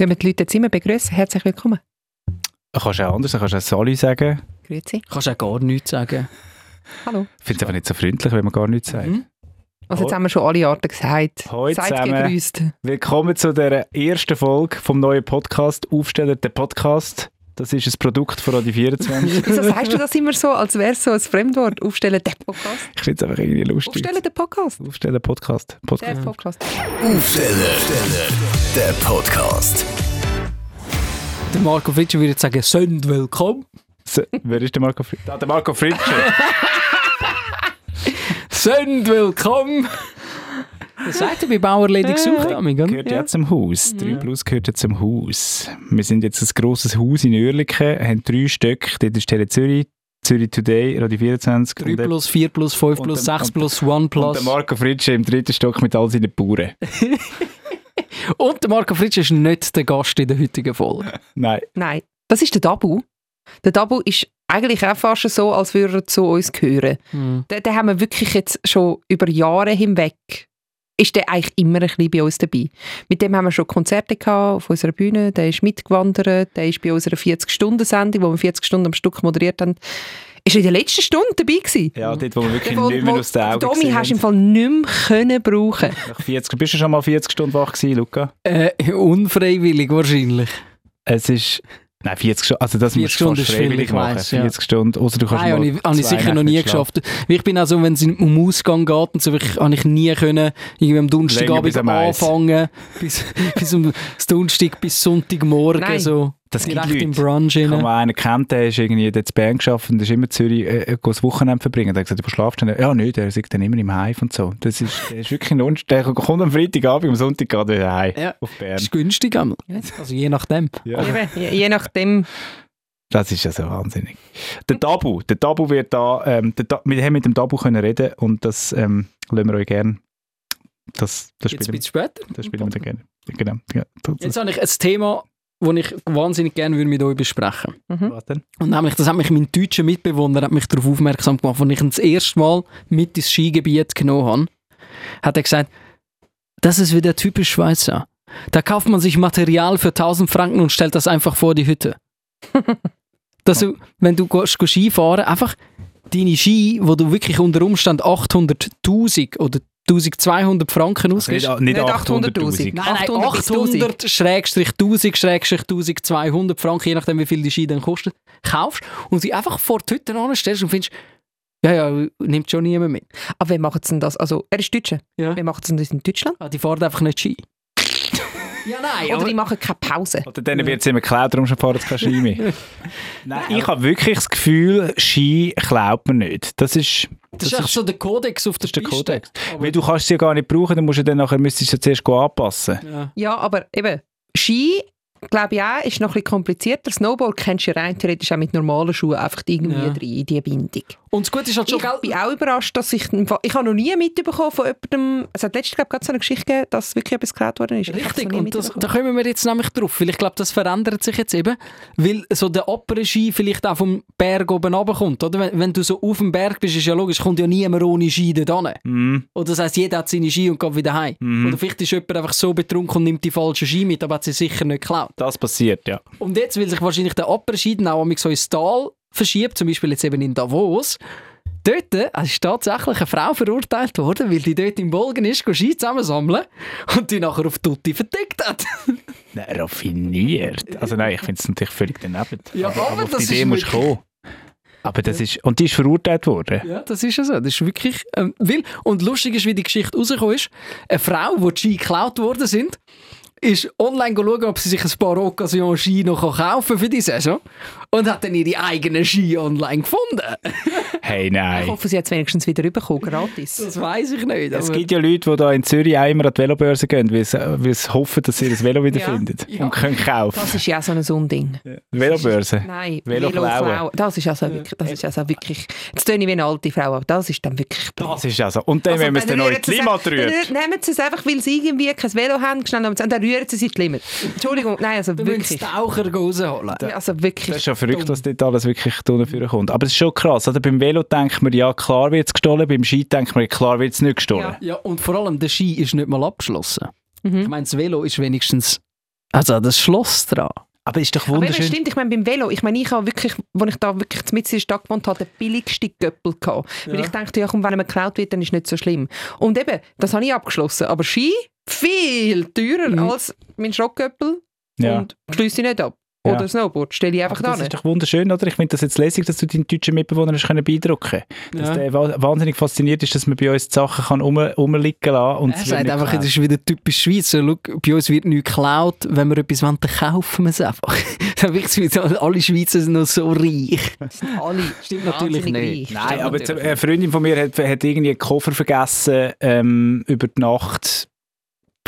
Tun wir die Leute jetzt immer begrüßen. Herzlich willkommen. Kannst du auch anders, kannst du auch Sali sagen. Grüezi. Kannst auch gar nichts sagen. Hallo. Ich finde es einfach nicht so freundlich, wenn man gar nichts sagt. Mhm. Also jetzt haben wir schon alle Arten gesagt. Hoi Seid zusammen. gegrüßt. Willkommen zu der ersten Folge vom neuen Podcast «Aufsteller, der Podcast». Das ist ein Produkt von Radio 24. Wieso sagst du das immer so, als wäre es so ein Fremdwort? Aufstellen der Podcast. Ich finde es einfach irgendwie lustig. Aufstellen der Podcast. Aufstellen Podcast. Der Podcast. Podcast. Aufsteller, der Podcast. Der Marco Fritsche würde jetzt sagen, «Sönd willkommen». So, wer ist der Marco Fritsche? Ah, der Marco Fritsche. «Sönd willkommen». Das sagt er bei Bauerledig sucht amig, oder? gehört ja zum Haus. 3 Plus gehört ja zum Haus. Wir sind jetzt ein grosses Haus in Oerlikon, haben drei Stöcke. Dort ist Tele Zürich, Zürich Today, Radio 24. 3 und der- plus, 4 plus, 5 und plus, der- 6 und- plus, 1 Und plus. der Marco Fritsche im dritten Stock mit all seinen Bauern. Und der Marco Fritsche ist nicht der Gast in der heutigen Folge. Nein. Nein, das ist der Dabu. Der Dabu ist eigentlich auch fast so, als würde er zu uns gehören. Hm. Den, den haben wir wirklich jetzt schon über Jahre hinweg, ist der eigentlich immer ein bisschen bei uns dabei. Mit dem haben wir schon Konzerte gehabt auf unserer Bühne, der ist mitgewandert, der ist bei unserer 40-Stunden-Sendung, wo wir 40 Stunden am Stück moderiert haben, ist er in der letzten Stunde dabei gewesen. Ja, dort, wo wir wirklich Wo- nicht mehr wo- aus den Augen Domi hast du im. Fall nicht mehr können brauchen. Nach 40, bist du schon mal 40 Stunden wach gewesen, Luca? Äh, unfreiwillig wahrscheinlich. Es ist... Nein, 40 Stunden, also das 40 musst du Stunden fast freiwillig ich machen. weiss, ja. 40 Stunden, außer du kannst Nein, habe mal ich, habe ich sicher noch nie geschafft. Weil Ich bin also, wenn es um Ausgang geht und so, wirklich, habe ich nie können, irgendwie am Donnerstagabend am anfangen, bis, bis um das Donnerstag bis Sonntagmorgen, Nein. so Das gibt direkt im Leute. Brunch Ich habe rein. mal einen kennt, der ist irgendwie dort in Bern geschafft und ist immer in Zürich äh, äh, das Wochenende verbringen. Der hat gesagt, du schlafst dann? Ja, nicht, der sagt dann immer im Hive und so. Das ist, der ist wirklich ein Unst Der kommt am Freitagabend, am Sonntag geht er wieder heim Ja. auf Bern. Das ist günstig einmal. Also je nachdem. Ja. Eben, je, je nachdem. Das ist ja so wahnsinnig. Der Tabu, der Tabu wird da, ähm, der Ta wir haben mit dem Tabu können reden und das ähm, lassen wir euch gerne. Das, das, Jetzt ein spielen, bisschen später. das spielen wir dann gerne. Genau. Ja, das, Jetzt habe ich ein Thema, das ich wahnsinnig gerne würde mit euch besprechen Mhm. was denn? Und nämlich, das hat mich mein deutscher Mitbewohner hat mich darauf aufmerksam gemacht, als ich ihn das erste Mal mit ins Skigebiet genommen habe, hat er gesagt, das ist wieder typisch Schweizer. Da kauft man sich Material für 1000 Franken und stellt das einfach vor die Hütte. Dass du, wenn du gehst, gehst Skifahren, einfach deine Ski, wo du wirklich unter Umständen 800'000 oder 1200 Franken Also nicht, ausgibst. nicht Nicht 800'000. 800'000. Nein, nein, 800 bis 800 schrägstrich 1000 schrägstrich 1200 Franken, je nachdem wie viel die Ski dann kostet, kaufst und sie einfach vor die Hütte anstellst und findest, ja, ja, nimmt schon niemand mit. Aber wie machen sie denn das? Also, er ist Deutscher. Ja. Machen sie denn das in Deutschland? Ah, die fahren einfach nicht Ski. ja, nein, Oder die machen keine Pause. Oder dann wird es immer geklaut, darum fahren sie kein Ski mehr. Nein, ich habe wirklich das Gefühl, Ski klaut man nicht. Das ist, das ist echt so der Kodex auf der das ist der Piste. Kodex. Aber- Weil du kannst sie ja gar nicht brauchen, dann musst du dann nachher müsstest du sie zuerst anpassen. Ja. Ja, aber eben, Ski, glaube ich auch, ist noch ein bisschen komplizierter. Snowboard kennst du ja rein theoretisch auch mit normalen Schuhen einfach irgendwie Ja. rein in die Bindung. Und das Gute ist halt schon, Ich gell? bin auch überrascht, dass ich... Ich habe noch nie mitbekommen von jemandem... Es hat letztens, glaube ich, gerade so eine Geschichte gegeben, dass wirklich etwas geklaut worden ist. Richtig, und das, da kommen wir jetzt nämlich drauf, weil ich glaube, das verändert sich jetzt eben, weil so der Après-Ski vielleicht auch vom Berg oben runterkommt, oder? Wenn, wenn du so auf dem Berg bist, ist ja logisch, kommt ja niemand ohne Ski dort hin. Mhm. Oder das heisst, jeder hat seine Ski und geht wieder heim. Mhm. Oder vielleicht ist jemand einfach so betrunken und nimmt die falschen Ski mit, aber hat sie sicher nicht geklaut. Das passiert, ja. Und jetzt, weil sich wahrscheinlich der Après-Ski dann auch so ins Tal verschiebt, zum Beispiel jetzt eben in Davos, dort ist tatsächlich eine Frau verurteilt worden, weil die dort im Bolgen ist, Ski zusammensammeln und die nachher auf Tutti vertickt hat. Nein, raffiniert. Also nein, ich finde es natürlich völlig daneben. Ja, aber, aber auf das die Idee musst kommen. Aber das ist, und die ist verurteilt worden. Ja, das ist ja so. Das ist wirklich. Ähm, weil, und lustig ist, wie die Geschichte rausgekommen ist. Eine Frau, wo die Ski geklaut worden sind, ist online schauen, ob sie sich ein paar Occasion-Ski noch kaufen für die Saison. Und hat dann ihre eigenen Ski online gefunden. Hey, Ich nein. hoffe, sie hat es wenigstens wieder bekommen, gratis. Das weiß ich nicht. Es gibt ja Leute, die da in Zürich auch immer an die Velobörse gehen, weil sie, hoffen, dass sie das Velo wiederfinden Ja. und können kaufen. Das ist ja so ein Unding. Velobörse. Nein, Velo Velo. Das ist also wirklich, das ist also wirklich, jetzt tue ich wie eine alte Frau, aber das ist dann wirklich Das ist also. Und dann, Also, wenn man es dann noch in rühren die sie Limmat es- rührt. dann Nehmen sie es einfach, weil sie irgendwie kein Velo haben, schnell und dann rühren sie es in die Limit. Entschuldigung, nein, also Du wirklich. die Taucher rausholen. Ja, Also Das wirklich. ist schon verrückt, dass dort alles wirklich unten kommt. Aber es ist schon krass. Oder? Beim Velo denkt man, ja, klar wird es gestohlen. Beim Ski denkt man, klar wird es nicht gestohlen. Ja. Ja, und vor allem der Ski ist nicht mal abgeschlossen. Mhm. Ich meine, das Velo ist wenigstens Also das Schloss dran. Aber ist doch Aber wunderschön. stimmt, ich meine, beim Velo, ich meine, ich habe wirklich, als ich da wirklich mitten in der Stadt gewohnt habe, den billigsten Göppel gehabt. Weil ich dachte, ja komm, wenn mir geklaut wird, dann ist es nicht so schlimm. Und eben, das habe ich abgeschlossen. Aber Ski, viel teurer Mhm. als mein Schrottgöppel. Ja. Und schließe ich nicht ab. Ja. Oder Snowboard, stelle ich einfach Aber das da ist doch wunderschön, oder? Ich finde das jetzt lässig, dass du deinen deutschen Mitbewohner hast können beeindrucken Dass Ja. der wa- wahnsinnig fasziniert ist, dass man bei uns die Sachen kann rum, rumliegen lassen und Er sagt einfach, das ist wieder typisch Schweiz. So, schau, bei uns wird nichts geklaut. Wenn wir etwas wollen, dann kaufen wir es einfach. Dann wirkt es wie so, alle Schweizer sind noch so reich. Alle. Stimmt natürlich nicht. reich. Nein, Stimmt aber jetzt, natürlich. eine Freundin von mir hat, hat irgendwie einen Koffer vergessen ähm, über die Nacht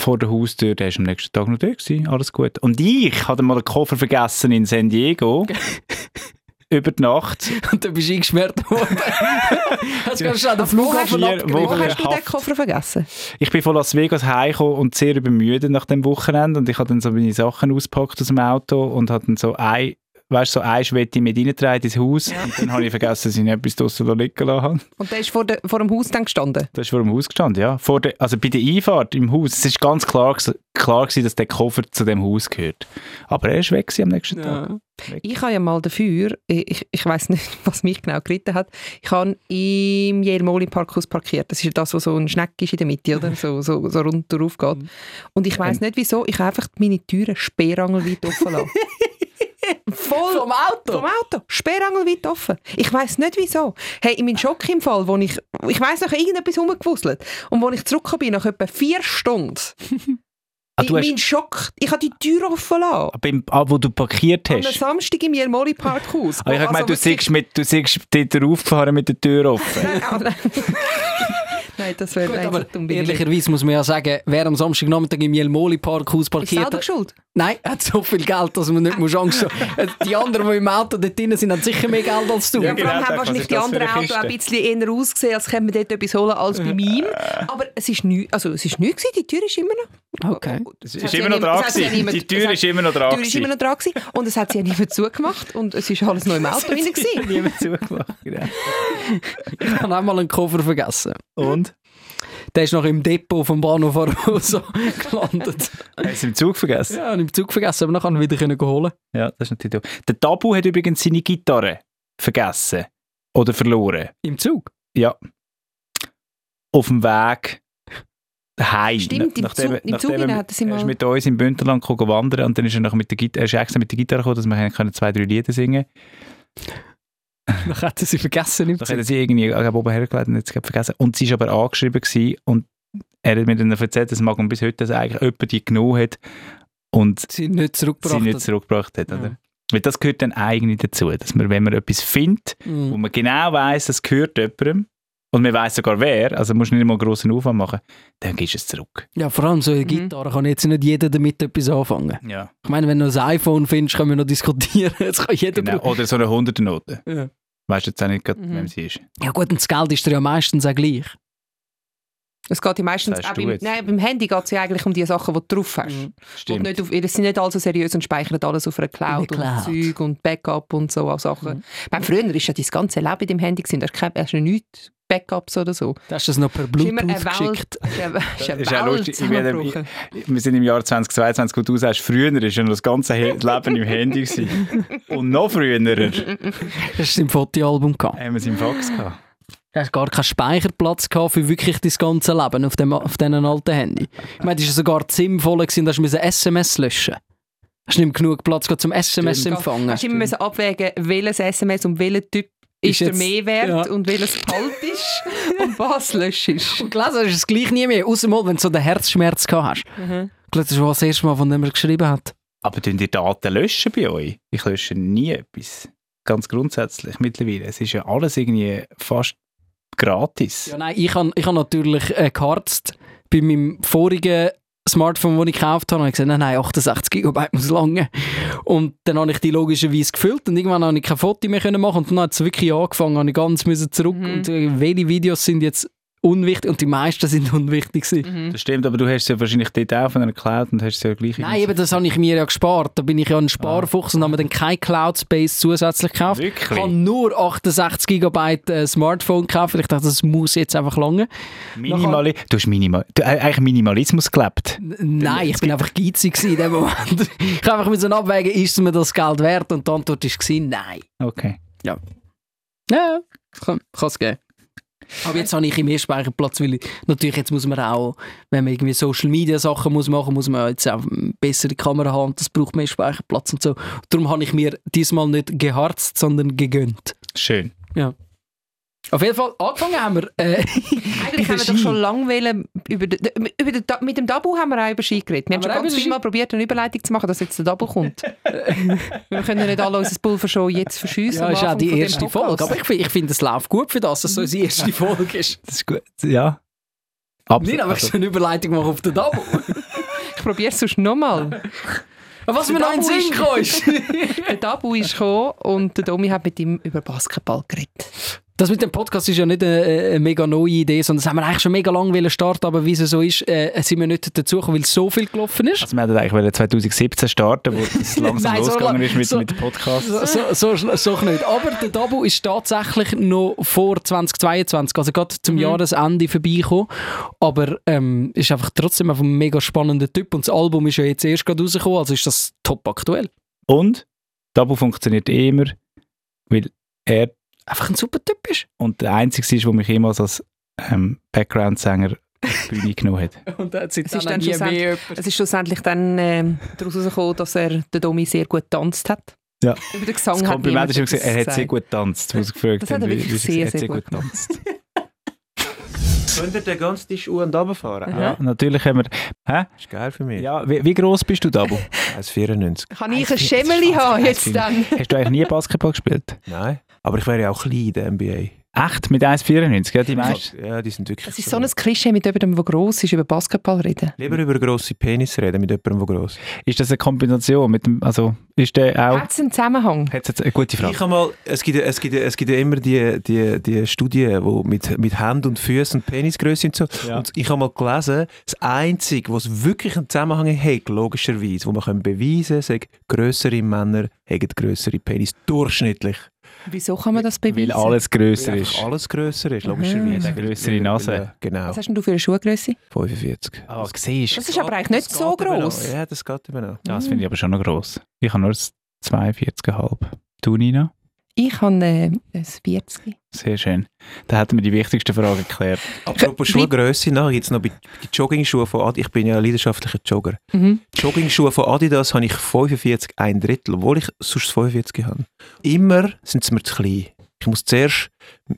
vor der Haustür. Der war am nächsten Tag noch da. Gewesen. Alles gut. Und ich hatte mal einen Koffer vergessen in San Diego. über die Nacht. Und dann bist du eingesperrt worden. Hast du schon an den Flughafen Vier abgegeben? Wo hast du den. Koffer vergessen? Ich bin von Las Vegas heimgekommen und sehr übermüdet nach dem Wochenende. Und ich habe dann so meine Sachen ausgepackt aus dem Auto und habe dann so ein, weißt, so ein Schwette mit reingetragen ins Haus. Und dann habe ich vergessen, dass ich noch etwas draussen liegen lassen habe. Und der ist vor, der, vor dem Haus dann gestanden. Das ist vor dem Haus gestanden, ja. Vor der, also bei der Einfahrt im Haus, es ist ganz klar, klar gewesen, dass der Koffer zu dem Haus gehört. Aber er ist weg am nächsten Tag. Ja. Ich habe ja mal dafür, ich, ich weiß nicht, was mich genau geritten hat, ich habe im Jelmoli Parkhaus parkiert. Das ist ja das, wo so ein Schneck ist in der Mitte, oder? So, so, so rund drauf geht. Und ich weiß nicht wieso, ich habe einfach meine Türen sperrangelweit offen lassen. Voll Vom Auto? vom Auto, sperrangelweit offen. Ich weiß nicht wieso. Hey, in meinem Schock im Fall, wo ich, ich weiß noch irgendetwas rumgewuselt und wo ich zurückgekommen bin, nach etwa vier Stunden, Ah, du in hast, mein Schock, ich habe die Tür offen lassen. beim, ah, wo du parkiert Am hast. Samstag im Jelmoli Parkhaus. Ah, ich habe gemeint, du Also siehst, mit, du siehst dort raufgefahren mit der Tür offen. Nein, ah, nein. nein, das wäre Gut, nein, aber so dumm bin ich nicht. ehrlicherweise muss man ja sagen, wer am Samstagnachmittag im Jelmoli Parkhaus Ist parkiert selber hat, schuld. nein, hat so viel Geld, dass man nicht muss Angst haben Die anderen, die im Auto dort drin sind, haben sicher mehr Geld als du. Ja, vor genau, allem haben wahrscheinlich ist die anderen Autos auch ein bisschen eher ausgesehen, als könnte man dort etwas holen als bei meinem. Aber es ist nichts, also es ist nichts gewesen, die Tür ist immer noch. Okay. Es ist immer noch dran Die Tür ist immer noch Die dran Tür ist immer noch dran gewesen und es hat sie ja niemand zugemacht und es ist alles noch im Auto drin gewesen. Niemand zugemacht. genau. Ich habe auch mal einen Koffer vergessen. Und? Der ist noch im Depot vom Bahnhof Arosa gelandet. Hast du im Zug vergessen? Ja, und im Zug vergessen, aber dann kann ich wieder können holen. Ja, das ist natürlich doof. Der Tabu hat übrigens seine Gitarre vergessen. Oder verloren. Im Zug? Ja. Auf dem Weg heim. Stimmt, im nachdem, Zug- im nachdem Zug er, hat er sie er ist mit uns im Bündnerland wandern und dann ist er, noch mit der Gitarre, er ist extra mit der Gitarre gekommen, dass wir können zwei, drei Lieder singen Dann hätten sie vergessen im Da Zug. hat er sie irgendwie glaube, oben hergelegt und jetzt vergessen. Und sie war aber angeschrieben gewesen und er hat mir dann erzählt, dass Magnum bis heute dass eigentlich jemand die genommen hat und Sie nicht sie zurückgebracht. nicht hat. zurückgebracht hat. Ja. Oder? Weil das gehört dann eigentlich dazu, dass man, wenn man etwas findet, wo Mhm. man genau weiß, das gehört jemandem und man weiß sogar wer, also musst du nicht mal einen grossen Aufwand machen, dann gibst du es zurück. Ja, vor allem so eine Mhm. Gitarre kann jetzt nicht jeder damit etwas anfangen. Ja. Ich meine, wenn du ein iPhone findest, können wir noch diskutieren. Jetzt kann jeder Genau. Oder so eine Hunderternote. Ja. Weißt du jetzt auch nicht, Mhm. wem sie ist. ja gut, und das Geld ist dir ja meistens auch gleich. Es geht ja meistens auch du beim, nein, beim Handy geht es ja eigentlich um die Sachen, die du drauf hast. Mhm. Und Stimmt. nicht auf, das sind nicht alle so seriös und speichern alles auf einer Cloud, der und Cloud. Zeug und Backup und so Sachen. Mhm. Beim früher war ja dein ganze Leben in deinem Handy. Gewesen. Da hast du hast du nichts Backups oder so. Du hast das noch per Es ist Bluetooth eine geschickt. Ist ist ist Welt lustig. Zusammengebrochen. Wir sind im Jahr 2022, wo du sagst, früher war ja noch das ganze Leben im Handy. Gewesen. Und noch früher haben Das war im Fotoalbum. gehabt. wir es im Fax gehabt. Du hast gar keinen Speicherplatz gehabt für wirklich dein ganze Leben auf dem auf diesen alten Handy. Ich meine, das war sogar sinnvoll, gewesen, dass du SMS löschen Hast du nicht mehr genug Platz gehabt zum SMS Stimmt. empfangen? Hast du immer müssen abwägen, welches SMS und welcher Typ Ist ist, der jetzt- Mehrwert ja. und welches kalt ist und was löscht ist. Und gelesen hast du es gleich nie mehr, außer mal, wenn du so den Herzschmerz gehabt hast. Mhm. Ich glaube, das war das erste Mal, von dem er geschrieben hat. Aber tun die Daten löschen bei euch? Ich lösche nie etwas. Ganz grundsätzlich mittlerweile. Es ist ja alles irgendwie fast gratis. Ja, nein, ich habe ich hab natürlich äh, geharzt bei meinem vorigen Smartphone, das ich gekauft habe. habe ich gesagt, nein, nein, 68 GB muss lange. Und dann habe ich die logischerweise gefüllt und irgendwann habe ich kein Foto mehr machen und dann hat es wirklich angefangen, habe ich ganz müssen zurück Mhm. und äh, welche Videos sind jetzt unwichtig und die meisten sind unwichtig gewesen. Mhm. Das stimmt, aber du hast es ja wahrscheinlich dort auch von einer Cloud und hast es ja gleich Nein, eben, das habe ich mir ja gespart. Da bin ich ja ein Sparfuchs und habe mir dann kein Cloud Space zusätzlich gekauft. Wirklich? Ich habe nur 68 GB äh, Smartphone gekauft. Ich dachte, das muss jetzt einfach lange. Minimali du hast Minimal du hast eigentlich Minimalismus gelebt. N- Nein, ich bin einfach geizig in dem Moment. ich habe einfach mit so abwägen, ist mir das Geld wert? Und die Antwort war nein. Okay. Ja, kann es geben. Aber jetzt habe ich mehr Speicherplatz, weil ich, natürlich jetzt muss man auch, wenn man irgendwie Social Media Sachen muss machen, muss man jetzt auch eine bessere Kamera haben und das braucht mehr Speicherplatz und so. Darum habe ich mir diesmal nicht geharzt, sondern gegönnt. Schön. Auf jeden Fall, angefangen haben wir äh, Eigentlich haben wir doch schon lange wollen, über, den- über den, mit dem Dabu haben wir auch über Ski geredet. Wir haben Haben schon ganz viel Mal probiert, eine Überleitung zu machen, dass jetzt der Dabu kommt. wir können nicht alle unser Pulver schon jetzt verschiessen. Ja, ist auch die erste. Folge. Aber ich, ich finde, es läuft gut für das, dass es so unsere erste Folge ist. Das ist gut. Ja. Absolut. Nicht einfach so eine Überleitung machen auf den Double. Ich probiere es sonst nochmal. Was mir noch in den Sinn gekommen ist. Der Dabu ist gekommen und der Domi hat mit ihm über Basketball geredet. Das mit dem Podcast ist ja nicht eine, eine mega neue Idee, sondern das haben wir eigentlich schon mega lange starten, aber wie es so ist, äh, sind wir nicht dazu gekommen, weil so viel gelaufen ist. Also wir wollten eigentlich wollen 2017 starten, wo es langsam Nein, so losgegangen lang- ist mit, so- mit dem Podcast. So, so, so, so nicht. Aber der Dabu ist tatsächlich noch vor 2022, also gerade zum Jahresende vorbeigekommen. Aber ähm, ist einfach trotzdem einfach ein mega spannender Typ und das Album ist ja jetzt erst gerade rausgekommen, also ist das top aktuell. Und Tabu funktioniert eh immer, weil er Einfach ein super Typ ist. und der Einzige ist, der mich jemals als ähm, Background-Sänger auf die Bühne genommen hat. Und hat Es ist dann schlussendlich, es ist schlussendlich dann ähm, daraus herausgekommen, dass er der Domi sehr gut getanzt hat. Ja. Über den Gesang Das hat Kompliment ist gesagt, er hat sehr gut getanzt. Das hat er wirklich sehr, hat sehr gut getanzt. Könnt ihr den ganzen Tisch an und runterfahren? Aha. Ja, natürlich haben wir... Hä? Das ist geil für mich. Ja, wie, wie gross bist du, Dabu? 1,94. Kann ich ein Schemmeli haben jetzt dann? Hast du eigentlich nie Basketball gespielt? Nein. Aber ich wäre ja auch klein in der NBA. Echt? Mit 1,94? Ja, die meisten. Ja, die sind wirklich Das ist so ein Klischee, mit jemandem, der gross ist, über Basketball reden. Lieber über grosse Penis reden mit jemandem, der gross ist. Ist das eine Kombination mit dem... Also, ist der auch... Hat es einen Zusammenhang? Hat jetzt eine gute Ich Frage. habe mal, es gibt, es gibt, es gibt ja immer die, die, die Studien, wo mit, mit Händen und Füßen und Penisgröße und so. Ja. Und ich habe mal gelesen, das Einzige, was wirklich einen Zusammenhang hat, logischerweise, wo man können beweisen kann, sagt, grössere Männer haben grössere Penis. Durchschnittlich. Wieso kann man das beweisen? Weil alles grösser Weil ist. alles grösser ist, logischerweise. Eine grössere Nase. Genau, Was hast denn du für eine Schuhgröße? 45. Ah, siehst Das ist aber eigentlich nicht Das so gross. Ja, das geht eben noch. Ja, das finde ich aber schon noch gross. Ich habe nur ein 42,5. Du, Nina? Ich habe äh, ein 40. Sehr schön. Da hätten wir die wichtigsten Fragen geklärt. Apropos Wie- Schuhgröße, nachher gibt es noch bei die Joggingschuhe von Adidas. Ich bin ja ein leidenschaftlicher Jogger. Mhm. Joggingschuhe von Adidas habe ich 45, ein Drittel, obwohl ich sonst 45 habe. Immer sind sie mir zu klein. Ich muss zuerst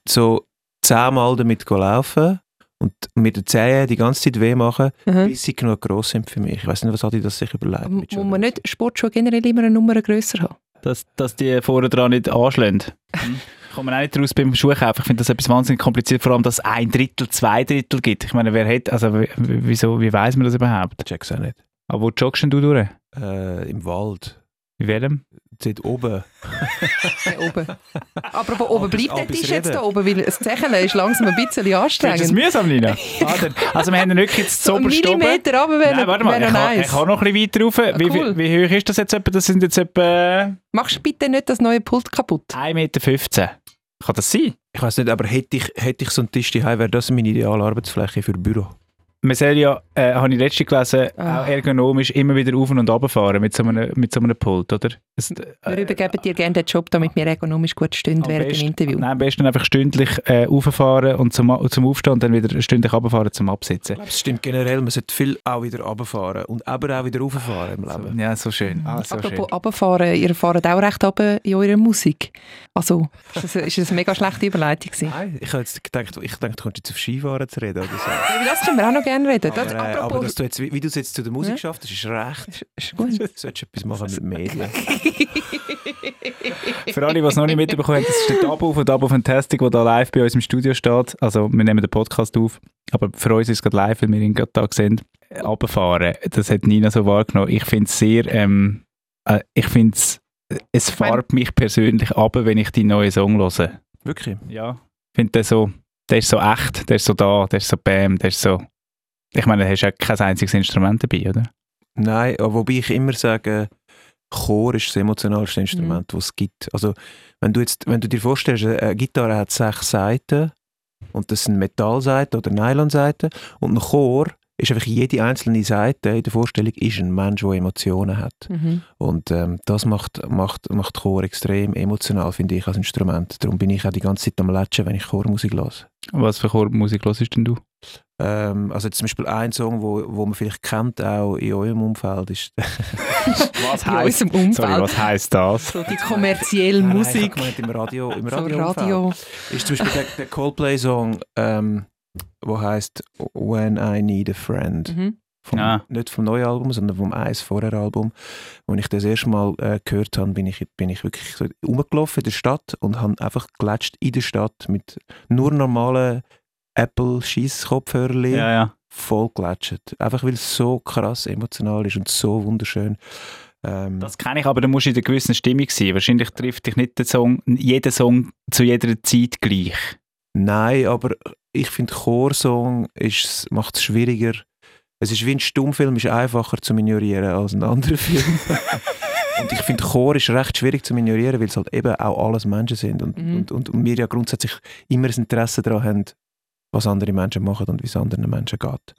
so zehnmal damit laufen und mit den Zehen die ganze Zeit weh machen, Mhm. bis sie genug gross sind für mich. Ich weiß nicht, was Adidas sich überlegt. Muss man nicht Sportschuhe generell immer eine Nummer grösser haben? Dass, dass die vorne dran nicht anschlägen. Hm. Kommt man auch nicht raus beim Schuhkaufen. Ich finde das etwas wahnsinnig kompliziert, vor allem, dass es ein Drittel, zwei Drittel gibt. Ich meine, wer hat, also wieso, wie weiß man das überhaupt? Ich check's auch nicht. Aber wo joggst denn du durch? Äh, Im Wald. In welchem? Dort oben. Hier oben. Apropos oben, bleibt der Abends Tisch jetzt da oben, weil das Zecheln ist langsam ein bisschen du das anstrengend. mühsam, Nina? ah, also wir haben ihn wirklich jetzt So ein oben. Millimeter runter wäre Nein, warte mal, ich kann, ich kann noch ein bisschen weiter rauf. wie, cool. wie, wie hoch ist das jetzt etwa? Das sind jetzt etwa Machst du bitte nicht das neue Pult kaputt? 1,15 Meter. Kann das sein? Ich weiß nicht, aber hätte ich, hätte ich so einen Tisch daheim, wäre das meine ideale Arbeitsfläche für Büro. Man soll ja, äh, habe ich letztens gelesen, Ah. auch ergonomisch immer wieder auf und runter fahren mit so einem, mit so einem Pult, oder? Es, äh, Wir übergeben dir gerne den Job, damit wir ergonomisch gut stehen am während dem besten- Interview. Nein, am besten einfach stündlich äh, rauffahren und zum, zum Aufstehen und dann wieder stündlich runterfahren zum Absitzen. Ich glaube, es stimmt generell, man sollte viel auch wieder runterfahren und aber auch wieder rauffahren im Leben. Ja, so schön. Ah, so schön. Apropos runterfahren, ihr fahrt auch recht runter in eurer Musik. Also, ist das, ist das eine mega schlechte Überleitung gewesen? Nein, ich habe jetzt gedacht, ich denke, du kommst jetzt auf Skifahren zu reden oder so. Über das können wir auch noch gerne reden. Das, aber, äh, aber apropos, dass du jetzt, wie wie du es jetzt zu der Musik Ja. schaffst, das ist recht. ist, ist gut. Du solltest etwas machen mit Medien. Für alle, die es noch nicht mitbekommen haben, das ist der Dabo von Dabo Fantastic, der da live bei uns im Studio steht. Also wir nehmen den Podcast auf, aber für uns ist es gerade live, weil wir ihn gerade da sehen. Runterfahren, das hat Nina so wahrgenommen. Ich finde es sehr, ähm, äh, ich finde es, es färbt mich persönlich ab, wenn ich die neue Song höre. Wirklich? Ja. Ich finde das so, Der ist so echt, der ist so da, der ist so bam, der ist so... Ich meine, du hast ja kein einziges Instrument dabei, oder? Nein, aber wobei ich immer sage, Chor ist das emotionalste Instrument, das es gibt. Also, wenn du, jetzt, wenn du dir vorstellst, eine Gitarre hat sechs Seiten und das sind Metallseiten oder Nylonseiten und ein Chor ist einfach jede einzelne Seite in der Vorstellung ist ein Mensch, der Emotionen hat. Mhm. Und ähm, das macht, macht, macht Chor extrem emotional, finde ich, als Instrument. Darum bin ich auch die ganze Zeit am Latschen, wenn ich Chormusik höre. Was für Chormusik hörst denn du? Ähm, also zum Beispiel ein Song, wo, wo man vielleicht kennt, auch in eurem Umfeld, ist Was In unserem Umfeld. Sorry, was heisst das? So die kommerzielle Nein, Musik. ich sag mal, im Radio, im So Radio, Radio. ist zum Beispiel der, der Coldplay-Song, ähm, wo heißt When I Need a Friend. Mhm. Vom, Ah. Nicht vom neuen Album, sondern vom eins vorher Album. Als ich das erste Mal äh, gehört habe, bin ich, bin ich wirklich so rumgelaufen in der Stadt und habe einfach gelatscht in der Stadt mit nur normalen apple scheiss kopfhörern Ja, ja. voll gelatscht. Einfach weil es so krass emotional ist und so wunderschön. Ähm, Das kenne ich, aber da musst du in einer gewissen Stimmung sein. Wahrscheinlich trifft dich nicht der Song, jeder Song zu jeder Zeit gleich. Nein, aber ich finde, Chorsong macht es schwieriger. Es ist wie ein Stummfilm, ist einfacher zu ignorieren als ein anderer Film. und ich finde, Chor ist recht schwierig zu ignorieren, weil es halt eben auch alles Menschen sind und, Mhm. und, und, und wir ja grundsätzlich immer ein Interesse daran haben, was andere Menschen machen und wie es anderen Menschen geht.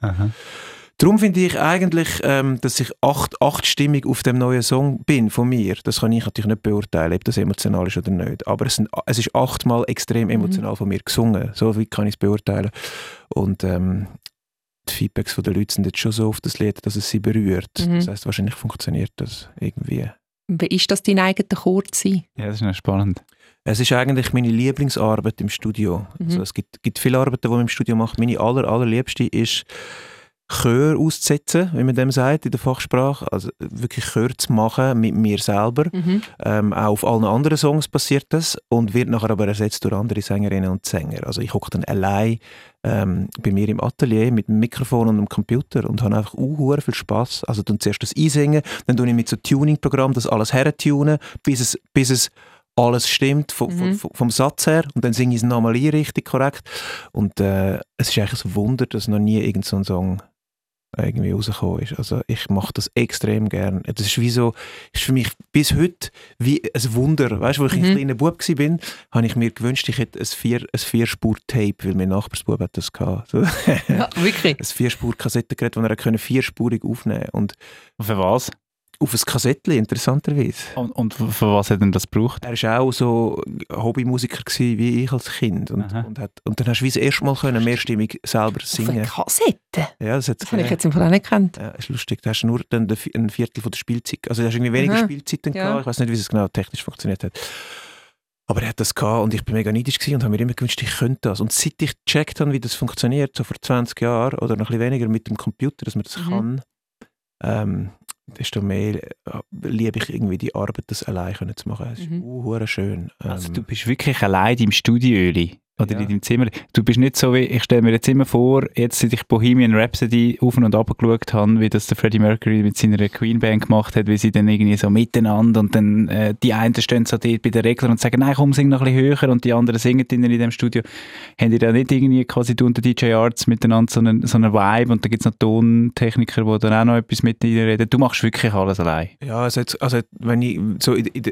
Darum finde ich eigentlich, ähm, dass ich acht, achtstimmig auf dem neuen Song bin von mir. Das kann ich natürlich nicht beurteilen, ob das emotional ist oder nicht. Aber es, sind, es ist achtmal extrem emotional von mir gesungen. So weit kann ich es beurteilen. Und ähm, die Feedbacks von den Leuten sind jetzt schon so auf das Lied, dass es sie berührt. Mhm. Das heißt, wahrscheinlich funktioniert das irgendwie. Wie ist das, dein eigener Chor zu sein? Ja, das ist noch spannend. Es ist eigentlich meine Lieblingsarbeit im Studio. Mhm. Also es gibt, gibt viele Arbeiten, die man im Studio macht. Meine aller, allerliebste ist, Chör auszusetzen, wie man dem sagt in der Fachsprache. Also wirklich Chör zu machen mit mir selber. Mhm. Ähm, auch auf allen anderen Songs passiert das und wird nachher aber ersetzt durch andere Sängerinnen und Sänger. Also ich hocke dann allein ähm, bei mir im Atelier mit dem Mikrofon und dem Computer und habe einfach uh, viel Spaß. Also dann zuerst das einsingen, dann tue ich mit so Tuning-Programm das alles hertunen, bis es, bis es alles stimmt vom, Mhm. vom, vom Satz her und dann singe ich es nochmal ein richtig korrekt und äh, es ist eigentlich ein Wunder, dass noch nie irgend so ein Song irgendwie rausgekommen ist. Also ich mache das extrem gern. Das ist wie so, ist für mich bis heute wie ein Wunder. Weißt du, wo ich Mhm. ein kleiner Bub war, bin, habe ich mir gewünscht, ich hätte ein vier, ein Vierspur-Tape, weil mein Nachbarsbub hat das gehabt. So. Ja, wirklich. ein Vierspur-Kassettengerät, das er können vierspurig aufnehmen und Für was? Auf ein Kassettchen, interessanterweise. Und, und für was hat denn das gebraucht? Er war auch so Hobbymusiker gewesen, wie ich als Kind. Und, und, hat, und dann hast du wie das erste Mal können mehrstimmig selber Auf singen. Kassette? Ja, das, Das habe ich jetzt im Fall auch nicht gekannt. Ja, ist lustig. Da hast du nur dann ein Viertel von der Spielzeit. Also du hast irgendwie weniger Aha. Spielzeiten Ja. gehabt. Ich weiß nicht, wie es genau technisch funktioniert hat. Aber er hat das gehabt und ich bin mega neidisch gewesen und habe mir immer gewünscht, ich könnte das. Und seit ich gecheckt habe, wie das funktioniert, so vor 20 Jahren oder noch ein bisschen weniger mit dem Computer, dass man das Mhm. kann, ähm, desto mehr äh, liebe ich irgendwie die Arbeit, das allein können zu machen. Es ist Mhm. schön. Ähm, Also du bist wirklich allein im Studio, Öli. Oder Ja. in deinem Zimmer. Du bist nicht so wie, ich stelle mir jetzt immer vor, jetzt seit ich Bohemian Rhapsody auf und ab geschaut habe, wie das der Freddie Mercury mit seiner Queen Band gemacht hat, wie sie dann irgendwie so miteinander und dann äh, die einen stehen so dort bei den Reglern und sagen, nein komm, sing noch ein bisschen höher und die anderen singen dann in dem Studio. Haben die da nicht irgendwie quasi du und der DJ Arts miteinander so einen, so einen Vibe und da gibt es noch Tontechniker, die dann auch noch etwas mit dir reden. Du machst wirklich alles allein. Ja, also, jetzt, also wenn ich so in, in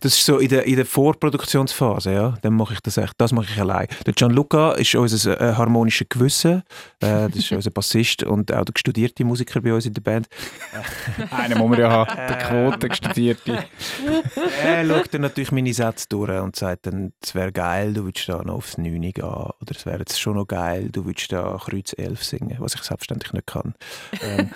das ist so in der, in der Vorproduktionsphase, ja, dann mache ich das echt, das mache ich allein. Der Gianluca ist unser äh, harmonischer Gewissen, äh, das ist unser Bassist und auch der studierte Musiker bei uns in der Band. Einen muss man ja haben, der Quote studierte. Er schaut dann natürlich meine Sätze durch und sagt dann, es wäre geil, du würdest da noch aufs 9 gehen oder es wäre jetzt schon noch geil, du würdest da Kreuz 11 singen, was ich selbstverständlich nicht kann. Ähm,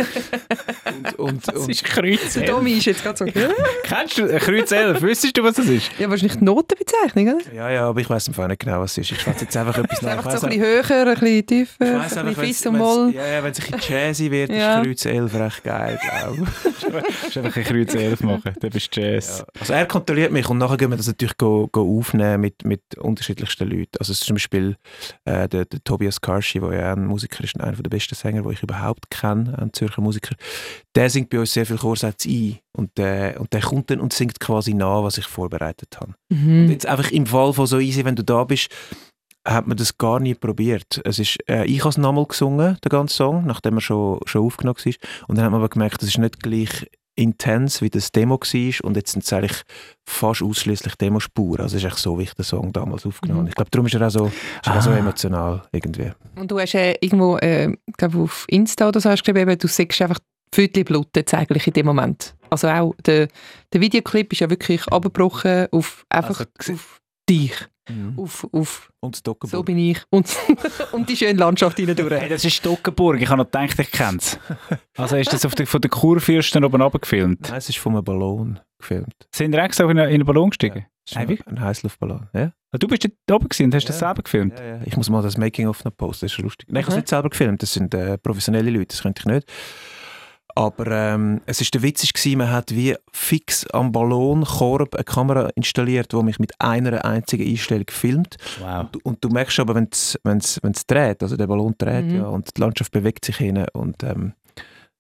und, und, und, ist Kreuz Der Domi ist jetzt gerade so. ja, Kennst du äh, Kreuz 11? Wüsstest du, was das ist? wahrscheinlich die Notenbezeichnung, oder? ja, ja, aber ich weiß im Fall nicht genau, was es ist. Ich schwätze jetzt einfach etwas nach. Einfach so ein bisschen höher, ein bisschen tiefer, Ich ein bisschen wenn und Moll. ja, wenn es ein bisschen jazzy wird, Ja. ist Kreuz 11 recht geil, glaube ich. Einfach ein Kreuz 11 machen, dann bist du Jazz. Ja. Also er kontrolliert mich und nachher gehen wir das natürlich go, go aufnehmen mit, mit unterschiedlichsten Leuten. Also zum Beispiel äh, der, der Tobias Karschi, der ja ein Musiker ist, und einer der besten Sänger, die ich überhaupt kenne, ein Zürcher Musiker, der singt bei uns sehr viel Chorsätze ein und der, und der kommt dann und singt quasi nach, was ich vorbereitet habe. Mhm. Jetzt einfach im Fall von so easy, wenn du da bist, hat man das gar nie probiert. Es ist, äh, ich habe es nochmal gesungen, den ganzen Song, nachdem er schon, schon aufgenommen war. Und dann hat man aber gemerkt, das ist nicht gleich intens, wie das Demo war. Und jetzt sind es eigentlich fast ausschließlich Demospuren. Also es ist echt so, wie ich den Song damals aufgenommen habe. Ich glaube, darum ist er auch so, ist er auch so Ah. emotional irgendwie. Und du hast äh, irgendwo, äh, glaube auf Insta oder so hast du geschrieben, eben, du siehst einfach Viertel blutet jetzt eigentlich in dem Moment. Also auch der, der Videoclip ist ja wirklich abgebrochen auf einfach Also, auf dich, Mhm. auf, auf Und das so bin ich und, und die schöne Landschaft Hey, hindurch. das ist Stockenburg. Ich habe noch gedacht, ich kenne es. Also ist das auf der, von der Kurfürsten oben runter gefilmt? Nein, es ist von einem Ballon gefilmt. Sind ihr extra in einen, in einen Ballon gestiegen? Hey, ein, ein Heißluftballon. Ja? Ah, Du bist dort oben gewesen und hast das Ja. selber gefilmt? Ja, ja. Ich muss mal das Making-of noch posten, das ist lustig. Nein, ich habe es Okay. nicht selber gefilmt, das sind äh, professionelle Leute, das könnte ich nicht. Aber ähm, es ist der Witz gewesen, man hat wie fix am Ballonkorb eine Kamera installiert, die mich mit einer einzigen Einstellung filmt. Wow. Du- Und du merkst aber, wenn es dreht, also der Ballon dreht Mhm. ja, und die Landschaft bewegt sich hin und ähm,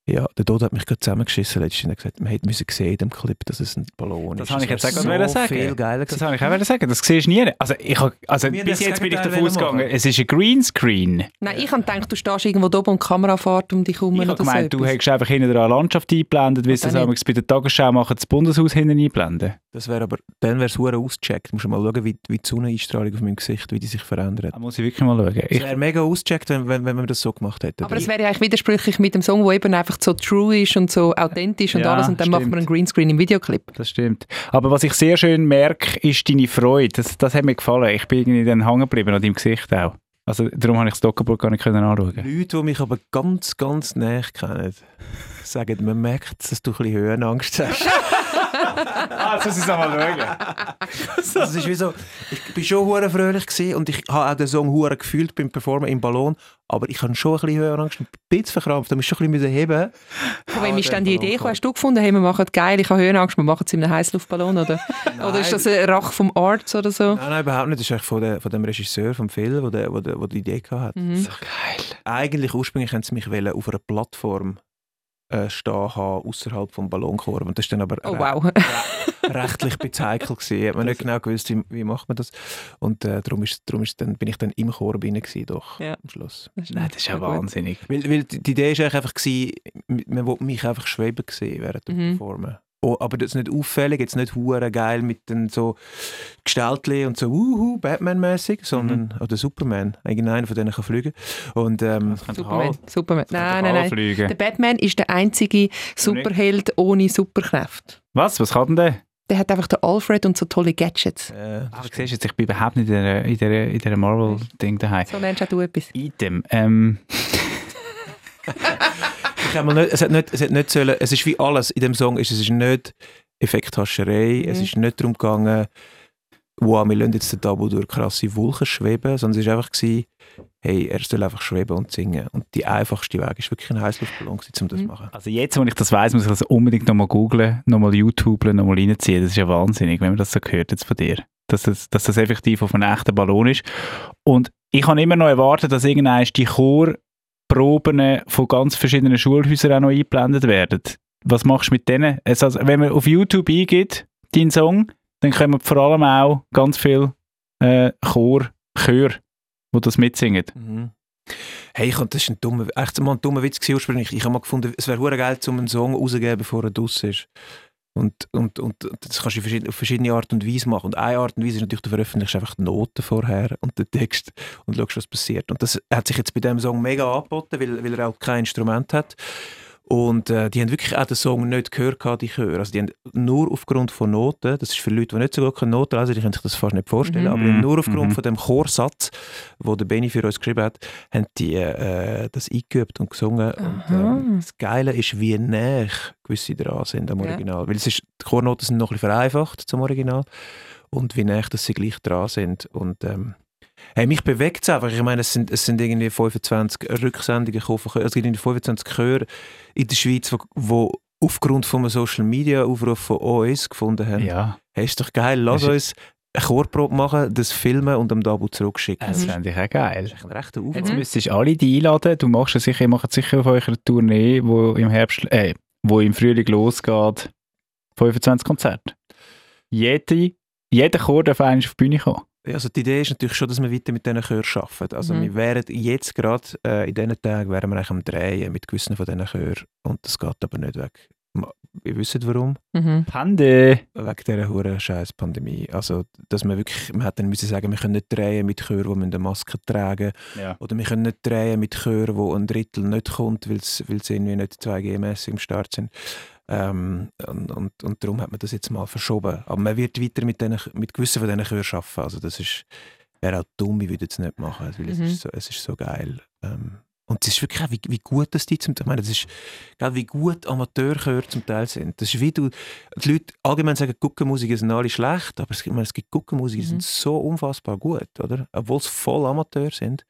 ja, der Tod hat mich gerade zusammengeschissen letztens und hat gesagt, man hätte müssen sehen in dem Clip, dass es ein Ballon Das ist. habe ich jetzt auch so sagen. viel geiler Das wollte ich auch sagen. Das siehst du nie. Also, ich hab, also Wir bis das jetzt bin ich davon ausgegangen, es ist ein Greenscreen. Nein, ich habe gedacht, du stehst irgendwo da oben und die Kamera fährt um dich herum. Ich habe gemeint, so du hättest einfach hinten eine Landschaft eingeblendet, wie sie das damals bei der Tagesschau machen, das Bundeshaus hinten einblenden. Das wäre aber, dann wäre es hure ausgecheckt. Du musst mal schauen, wie, wie die Sonneneinstrahlung auf meinem Gesicht, wie die sich verändert. Da muss ich wirklich mal schauen. Es Ich, wäre mega ausgecheckt, wenn, wenn, wenn man das so gemacht hätte. Aber es wäre ja eigentlich widersprüchlich mit dem Song, der eben einfach so true ist und so authentisch und Ja, alles und dann macht stimmt. man einen Greenscreen im Videoclip. das stimmt. Aber was ich sehr schön merke, ist deine Freude. Das, das hat mir gefallen. Ich bin irgendwie dann hängen geblieben an deinem Gesicht auch. Also darum habe ich das Dockerburg gar nicht können anschauen. Leute, die mich aber ganz, ganz näher kennen, sagen, man merkt, dass du ein bisschen Höhenangst hast. ah, jetzt muss ich es mal schauen. Also es ist wie so, ich bin schon hure fröhlich gewesen und ich habe auch den Song hure gefühlt beim Performen im Ballon, aber ich habe schon ein bisschen Höhenangst, ein bisschen verkrampft, da musst du schon ein bisschen heben. Wem Ah, ist der dann die Ballon Idee gekommen? Hast du gefunden, hey, wir machen geil, ich habe Höhenangst, wir machen es in einem Heißluftballon? Oder, oder ist das ein Rach vom Arts oder so? Nein, nein, überhaupt nicht. Das ist eigentlich von, der, von dem Regisseur vom Film, der, der, der, der die Idee hatte. Mhm. So geil. Eigentlich ursprünglich haben sie mich auf einer Plattform äh, stehen haben, außerhalb vom Ballonkorb. Und das ist dann aber Oh re- wow. rechtlich heikel gewesen. Hat man nicht genau gewusst, wie, wie macht man das. Und äh, darum, ist, darum ist dann, bin ich dann im Korb rein gewesen, doch, Ja. am Schluss. Nein, das ist ja wahnsinnig. Weil, weil die Idee ist eigentlich einfach gewesen, man wollte mich einfach schweben sehen während dem Mhm. Performen. Oh, aber das ist nicht auffällig, jetzt nicht hure geil mit den so Gestaltli und so wuhu, Batman-mäßig, sondern, oder Superman, irgendeiner von denen kann fliegen. Und ähm, Superman. Hall- Superman. Nein, nein, nein. Fliegen. Der Batman ist der einzige Superheld ohne Superkräfte. Was? Was kann denn der? Der hat einfach den Alfred und so tolle Gadgets. äh, Ah, du siehst jetzt, ich bin überhaupt nicht in dieser, in dieser, in dieser Marvel-Ding daheim. So lernst auch du etwas. Item. Ähm, ich habe mal nicht, es hat nicht, es hat nicht sollen, es ist wie alles in dem Song, ist, es ist nicht Effekthascherei, Mhm. es ist nicht darum gegangen, wow, wir lassen jetzt den Double durch krasse Wolken schweben, sondern es war einfach, gewesen, hey, er soll einfach schweben und singen. Und die einfachste Weg ist wirklich ein Heißluftballon, um das zu Mhm. machen. also jetzt, wo ich das weiß, muss ich das unbedingt nochmal googlen, nochmal YouTubeln, nochmal reinziehen. Das ist ja wahnsinnig, wenn man das so hört jetzt von dir. Dass das, dass das effektiv auf einem echten Ballon ist. Und ich habe immer noch erwartet, dass irgendwann die Chorproben von ganz verschiedenen Schulhäusern auch noch eingeblendet werden. Was machst du mit denen? Also, wenn man auf YouTube eingibt, deinen Song, dann kommen vor allem auch ganz viele äh, Chor, Chör, die das mitsingen. Mhm. Hey, ich, das ist ein dummer, echt mal ein dummer Witz gewesen ursprünglich. Ich habe mal gefunden, es wäre geil, um einen Song rauszugeben, bevor er draus ist. Und, und, und das kannst du auf verschiedene Art und Weise machen. Und eine Art und Weise ist natürlich, du veröffentlichst einfach die Noten vorher und den Text und schaust, was passiert. Und das hat sich jetzt bei diesem Song mega angeboten, weil, weil er auch kein Instrument hat. Und äh, die haben wirklich auch den Song nicht gehört, gehabt, die Chöre. Also die haben nur aufgrund von Noten, das ist für Leute, die nicht so gut können Noten lesen, die können sich das fast nicht vorstellen, Mhm. aber nur aufgrund Mhm. von dem Chorsatz, wo der Benny für uns geschrieben hat, haben die äh, das eingeübt und gesungen. Und ähm, das Geile ist, wie näher gewisse dran sind am Ja. Original. Weil es ist, die Chornoten sind noch ein bisschen vereinfacht zum Original und wie näher dass sie gleich dran sind. Und ähm, hey, mich bewegt es einfach. Ich meine, es sind, es sind irgendwie 25 Rücksendungen gekommen. Es gibt irgendwie 25 Chöre in der Schweiz, die wo aufgrund von einem Social Media Aufruf von uns gefunden haben. Ja, Hey, ist doch geil, lass Das uns eine Chorprobe machen, das filmen und am Double zurückschicken. das Mhm. fände ich auch geil. Das ist ein rechter Aufwand. Jetzt müsstest du alle die einladen. Du machst ja sicher, ihr macht sicher auf eurer Tournee, wo im Herbst, äh, wo im Frühling losgeht, 25 Konzerte. Jede, jeder Chor darf eigentlich auf die Bühne kommen. Also die Idee ist natürlich schon, dass wir weiter mit diesen Chören arbeiten. Also Mhm. wir wären jetzt gerade, äh, in diesen Tagen, wären wir eigentlich am Drehen mit gewissen von diesen Chören und das geht aber nicht weg. Ihr wisst warum? Mhm. Hände. Wegen dieser hohen scheiß Pandemie. Also, dass man wirklich, man hätte dann müssen sagen, wir können nicht drehen mit Chören, die eine Maske tragen Ja. oder wir können nicht drehen mit Chören, wo ein Drittel nicht kommt, weil sie irgendwie nicht 2G-mässig im Start sind. Ähm, und, und, und darum hat man das jetzt mal verschoben. Aber man wird weiter mit, den, mit gewissen von diesen Chören arbeiten. Also das ist, wäre auch dumm, ich würde es nicht machen, weil es, Mhm. ist so, es ist so geil. Ähm, und es ist wirklich auch, wie, wie gut das die zum Teil, ich meine, das ist, gell, wie gut Amateurchöre zum Teil sind. Das ist wie du, die Leute allgemein sagen, Guckenmusiker sind alle schlecht, aber es gibt, meine, es gibt Guckenmusiker, die Mhm. sind so unfassbar gut, oder? Obwohl sie voll Amateur sind.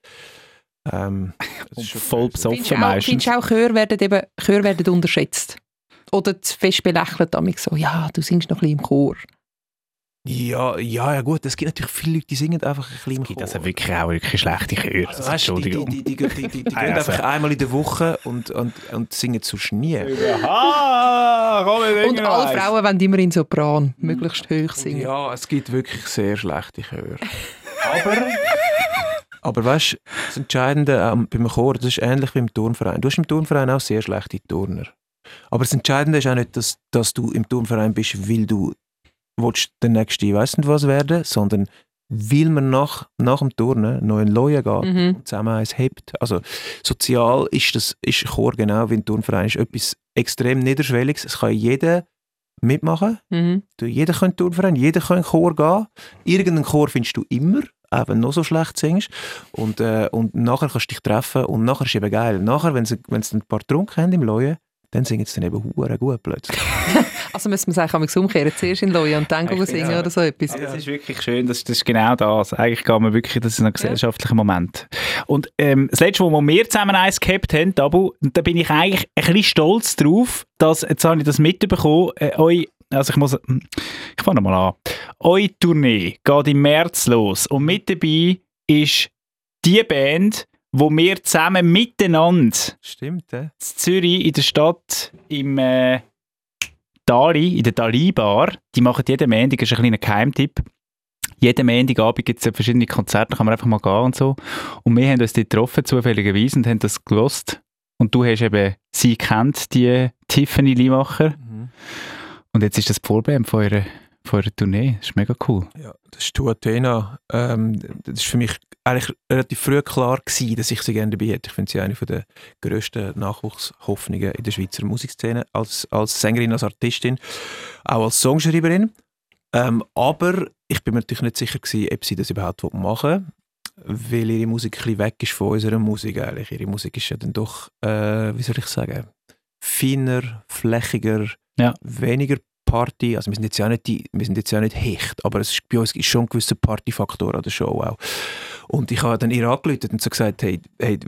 Ähm, das ist voll besoffen meistens. findest du auch Chöre werden, eben, Chöre werden unterschätzt? Oder zu fest belächelt damit so, ja, du singst noch ein bisschen im Chor. Ja, ja, ja gut, es gibt natürlich viele Leute, die singen einfach ein bisschen im Es gibt Chor. also wirklich auch wirklich schlechte Chöre. Also, weißt, du, die, die, Entschuldigung. die, die, die, die, die gehen Also. einfach einmal in der Woche und, und, und singen sonst nie. Und alle. Frauen wollen immer in Sopran, möglichst hoch singen. Ja, es gibt wirklich sehr schlechte Chöre. Aber, aber weißt du, das Entscheidende ähm, beim Chor, das ist ähnlich wie im Turnverein. Du hast im Turnverein auch sehr schlechte Turner. Aber das Entscheidende ist auch nicht, dass, dass du im Turnverein bist, weil du willst der nächste, weiss nicht was werden, sondern weil man nach, nach dem Turnen noch in Leuen geht Mhm. und zusammen eins hebt. Also sozial ist das ist Chor genau wie ein Turnverein ist etwas extrem niederschwelliges. Es kann jeder mitmachen. Mhm. Du, jeder kann Turnverein, jeder kann Chor gehen. Irgendeinen Chor findest du immer, auch wenn du noch so schlecht singst. Und, äh, und nachher kannst du dich treffen und nachher ist eben geil. Nachher, wenn sie, wenn sie ein paar getrunken haben im Leuen, dann singen sie dann eben hure gut plötzlich. Also müssen wir es eigentlich umkehren. Zuerst in Loja und dann singen oder so etwas. Ja, das ist wirklich schön, das, das ist genau das. Eigentlich geht man wirklich, das ist ein gesellschaftlicher Moment. Und ähm, das letzte, wo wir zusammen eins gehabt haben, Tabu, da bin ich eigentlich ein bisschen stolz drauf, dass, jetzt habe ich das mitbekommen, äh, eu, also ich muss, hm, ich fange nochmal an. Eure Tournee geht im März los und mit dabei ist die Band, wo wir zusammen miteinander Stimmt, äh? in Zürich in der Stadt im äh, Dali, in der Dali-Bar. Die machen jeden Montag, das ist ein kleiner Geheimtipp. Jeden Montagabend gibt es verschiedene Konzerte, da kann man einfach mal gehen und so. Und wir haben uns dort getroffen, zufälligerweise, und haben das gelost. Und du hast eben sie kennt, die Tiffany Limacher. Mhm. Und jetzt ist das Vorband von eurer, von eurer Tournee. Das ist mega cool. Ja, das ist Tu Athena. Ähm, das ist für mich eigentlich relativ früh klar gewesen, dass ich sie gerne dabei hätte. Ich finde sie eine der grössten Nachwuchshoffnungen in der Schweizer Musikszene. Als, als Sängerin, als Artistin, auch als Songschreiberin. Ähm, aber ich bin mir natürlich nicht sicher gewesen, ob sie das überhaupt machen will, weil ihre Musik ein bisschen weg ist von unserer Musik eigentlich. Ihre Musik ist ja dann doch, äh, wie soll ich sagen, feiner, flächiger, Ja. weniger Party. Also wir sind jetzt ja nicht, die, wir sind jetzt ja nicht hecht, aber es ist, bei uns ist schon ein gewisser Partyfaktor an der Show auch. Und ich habe dann ihr angerufen und so gesagt, hey, hey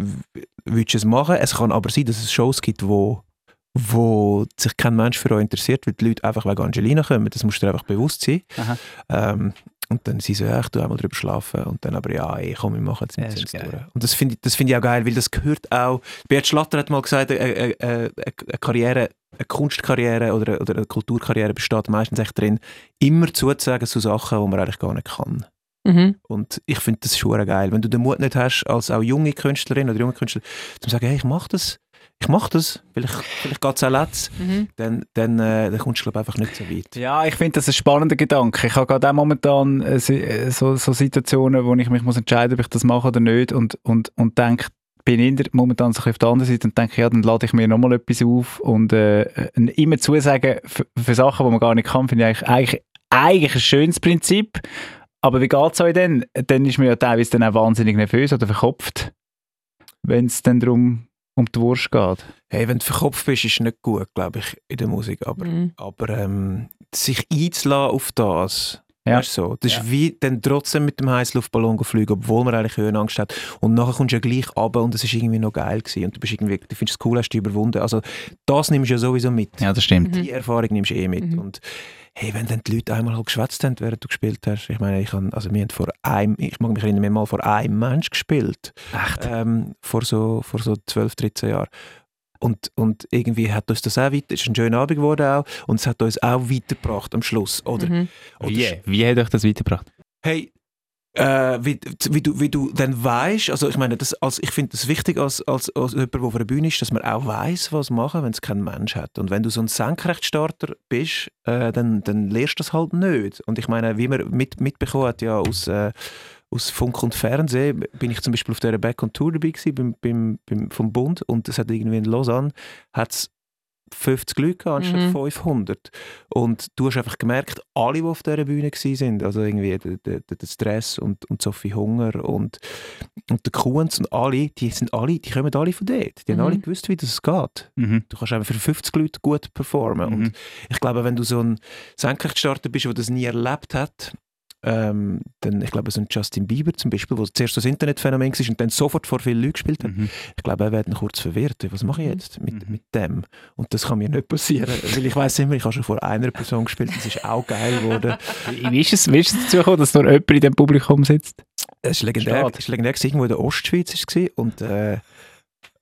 willst du es machen? Es kann aber sein, dass es Shows gibt, wo wo sich kein Mensch für euch interessiert, weil die Leute einfach wegen Angelina kommen. Das musst du dir einfach bewusst sein. Ähm, und dann sie so, ja, ich tu einmal drüber schlafen und dann aber, ja, ey, komm, wir machen jetzt Ja, mit geil. durch. Und das finde ich, das finde ich auch geil, weil das gehört auch, Bert Schlatter hat mal gesagt, eine, eine, eine, eine Karriere, eine Kunstkarriere oder, oder eine Kulturkarriere besteht meistens echt drin, immer zuzusagen zu Sachen, die man eigentlich gar nicht kann. Mhm. Und ich finde das schon geil. Wenn du den Mut nicht hast, als auch junge Künstlerin oder junge Künstler, zu sagen, hey, ich mache das, ich mache das, vielleicht, vielleicht geht es auch letzt, Mhm. dann, dann, äh, dann kommst du glaube einfach nicht so weit. Ja, ich finde das ein spannender Gedanke. Ich habe gerade auch momentan äh, äh, so, so Situationen, wo ich mich muss entscheiden muss, ob ich das mache oder nicht und, und, und denke, bin in der, momentan so ein bisschen auf der anderen Seite und denke, ja, dann lade ich mir nochmal etwas auf und äh, immer zusagen für, für Sachen, die man gar nicht kann, finde ich eigentlich, eigentlich, eigentlich ein schönes Prinzip. Aber wie geht es euch denn? Dann ist man ja teilweise dann auch wahnsinnig nervös oder verkopft, wenn es dann darum um die Wurst geht. Hey, wenn du verkopft bist, ist es nicht gut, glaube ich, in der Musik. Aber, Mhm. aber ähm, sich einzulassen auf das, Ja. weißt du so, das Ja. ist wie dann trotzdem mit dem Heißluftballon fliegen, obwohl man eigentlich Höhenangst hat. Und nachher kommst du ja gleich runter und es ist irgendwie noch geil gewesen. Und du, bist irgendwie, du findest es cool, hast du überwunden. Also das nimmst du ja sowieso mit. Ja, das stimmt. Mhm. Die Erfahrung nimmst du eh mit. Mhm. Und hey, wenn dann die Leute einmal halt geschwätzt haben, während du gespielt hast, ich meine, ich, kann, also wir haben vor einem, ich mag mich erinnern, wir haben mal vor einem Mensch gespielt, Echt? ähm, vor, so, vor so 12, 13 Jahren. Und, und irgendwie hat uns das auch weiter, es ist ein schöner Abend geworden auch, und es hat uns auch weitergebracht am Schluss. Oder, Mhm. oder Wie? Wie hat euch das weitergebracht? hey, äh, wie, wie, du, wie du dann weißt, also ich meine, das, als, ich finde es wichtig als, als, als jemand, der auf einer Bühne ist, dass man auch weiß, was machen, wenn es kein Mensch hat. Und wenn du so ein Senkrechtstarter bist, äh, dann, dann lernst du das halt nicht. Und ich meine, wie man mit, mitbekommen hat, ja, aus, äh, aus Funk und Fernsehen, bin ich zum Beispiel auf dieser Back on Tour dabei gewesen, beim, beim, beim, vom Bund und es hat irgendwie in Lausanne hat's 50 Leute gehabt, anstatt Mhm. 500. Und du hast einfach gemerkt, alle, die auf dieser Bühne waren, also irgendwie der, der, der Stress und, und Sophie Hunger und, und der Kunz und alle, die sind alle, die kommen alle von dort. Die Mhm. haben alle gewusst, wie das geht. Mhm. Du kannst einfach für 50 Leute gut performen. Mhm. Und ich glaube, wenn du so ein Senkrechtstarter bist, der das nie erlebt hat, ähm, dann, ich glaube, so ein Justin Bieber zum Beispiel, der zuerst so das Internetphänomen war und dann sofort vor vielen Leuten gespielt hat, Mhm. ich glaube, er wird kurz verwirrt. Was mache ich jetzt mit, Mhm. mit dem? Und das kann mir nicht passieren, weil ich weiß immer, ich habe schon vor einer Person gespielt, das ist auch geil geworden. Wie ist es, wie ist es dazu gekommen, dass nur jemand in dem Publikum sitzt? Es ist legendär, es ist legendär irgendwo in der Ostschweiz war es und äh,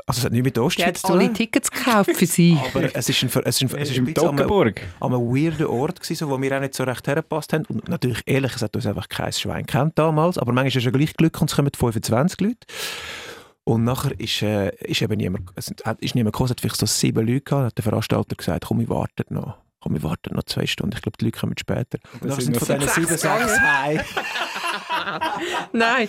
also es hat nichts mit Ostschweiz hat zu alle tun. Tickets gekauft für sie. Aber es ist ein, es ist ein, es ist ein bisschen Toggenburg. an einem weirden Ort gewesen, so, wo wir auch nicht so recht hergepasst haben. Und natürlich, ehrlich, es hat uns einfach kein Schwein kennt damals. Aber manchmal ist es ja gleich Glück und es kommen 25 Leute. Und nachher ist, äh, ist eben niemand, es hat- ist niemand gekommen, es hat vielleicht so sieben Leute gehabt. Hat der Veranstalter gesagt, komm, wir warten noch. Komm, wir warten noch zwei Stunden. Ich glaube, die Leute kommen später. Und Das nachher sind von diesen sieben, sechs heim. Nein.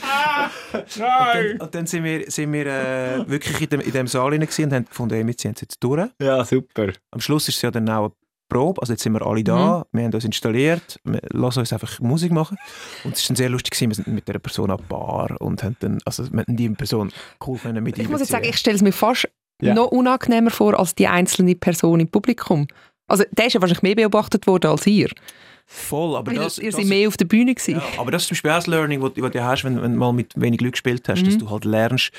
Und dann, und dann sind wir, sind wir äh, wirklich in dem, in dem Saal rein gewesen und haben gefunden, hey, wir ziehen es jetzt durch. Ja, super. Am Schluss ist es ja dann auch eine Probe, also jetzt sind wir alle da, wir haben uns installiert, wir lassen uns einfach Musik machen und es war dann sehr lustig, gewesen. wir sind mit dieser Person an Bar und haben dann, also wir haben die Person cool können mit Ich muss jetzt sagen, ich stelle es mir fast Ja. noch unangenehmer vor als die einzelne Person im Publikum. Also der ist ja wahrscheinlich mehr beobachtet worden als ihr. Voll, aber Weil das, ihr das, seid mehr auf der Bühne gewesen. ja, aber das ist zum Beispiel auch das Learning, das du hast, wenn, wenn du mal mit wenig Leuten gespielt hast, Mhm. dass du halt lernst,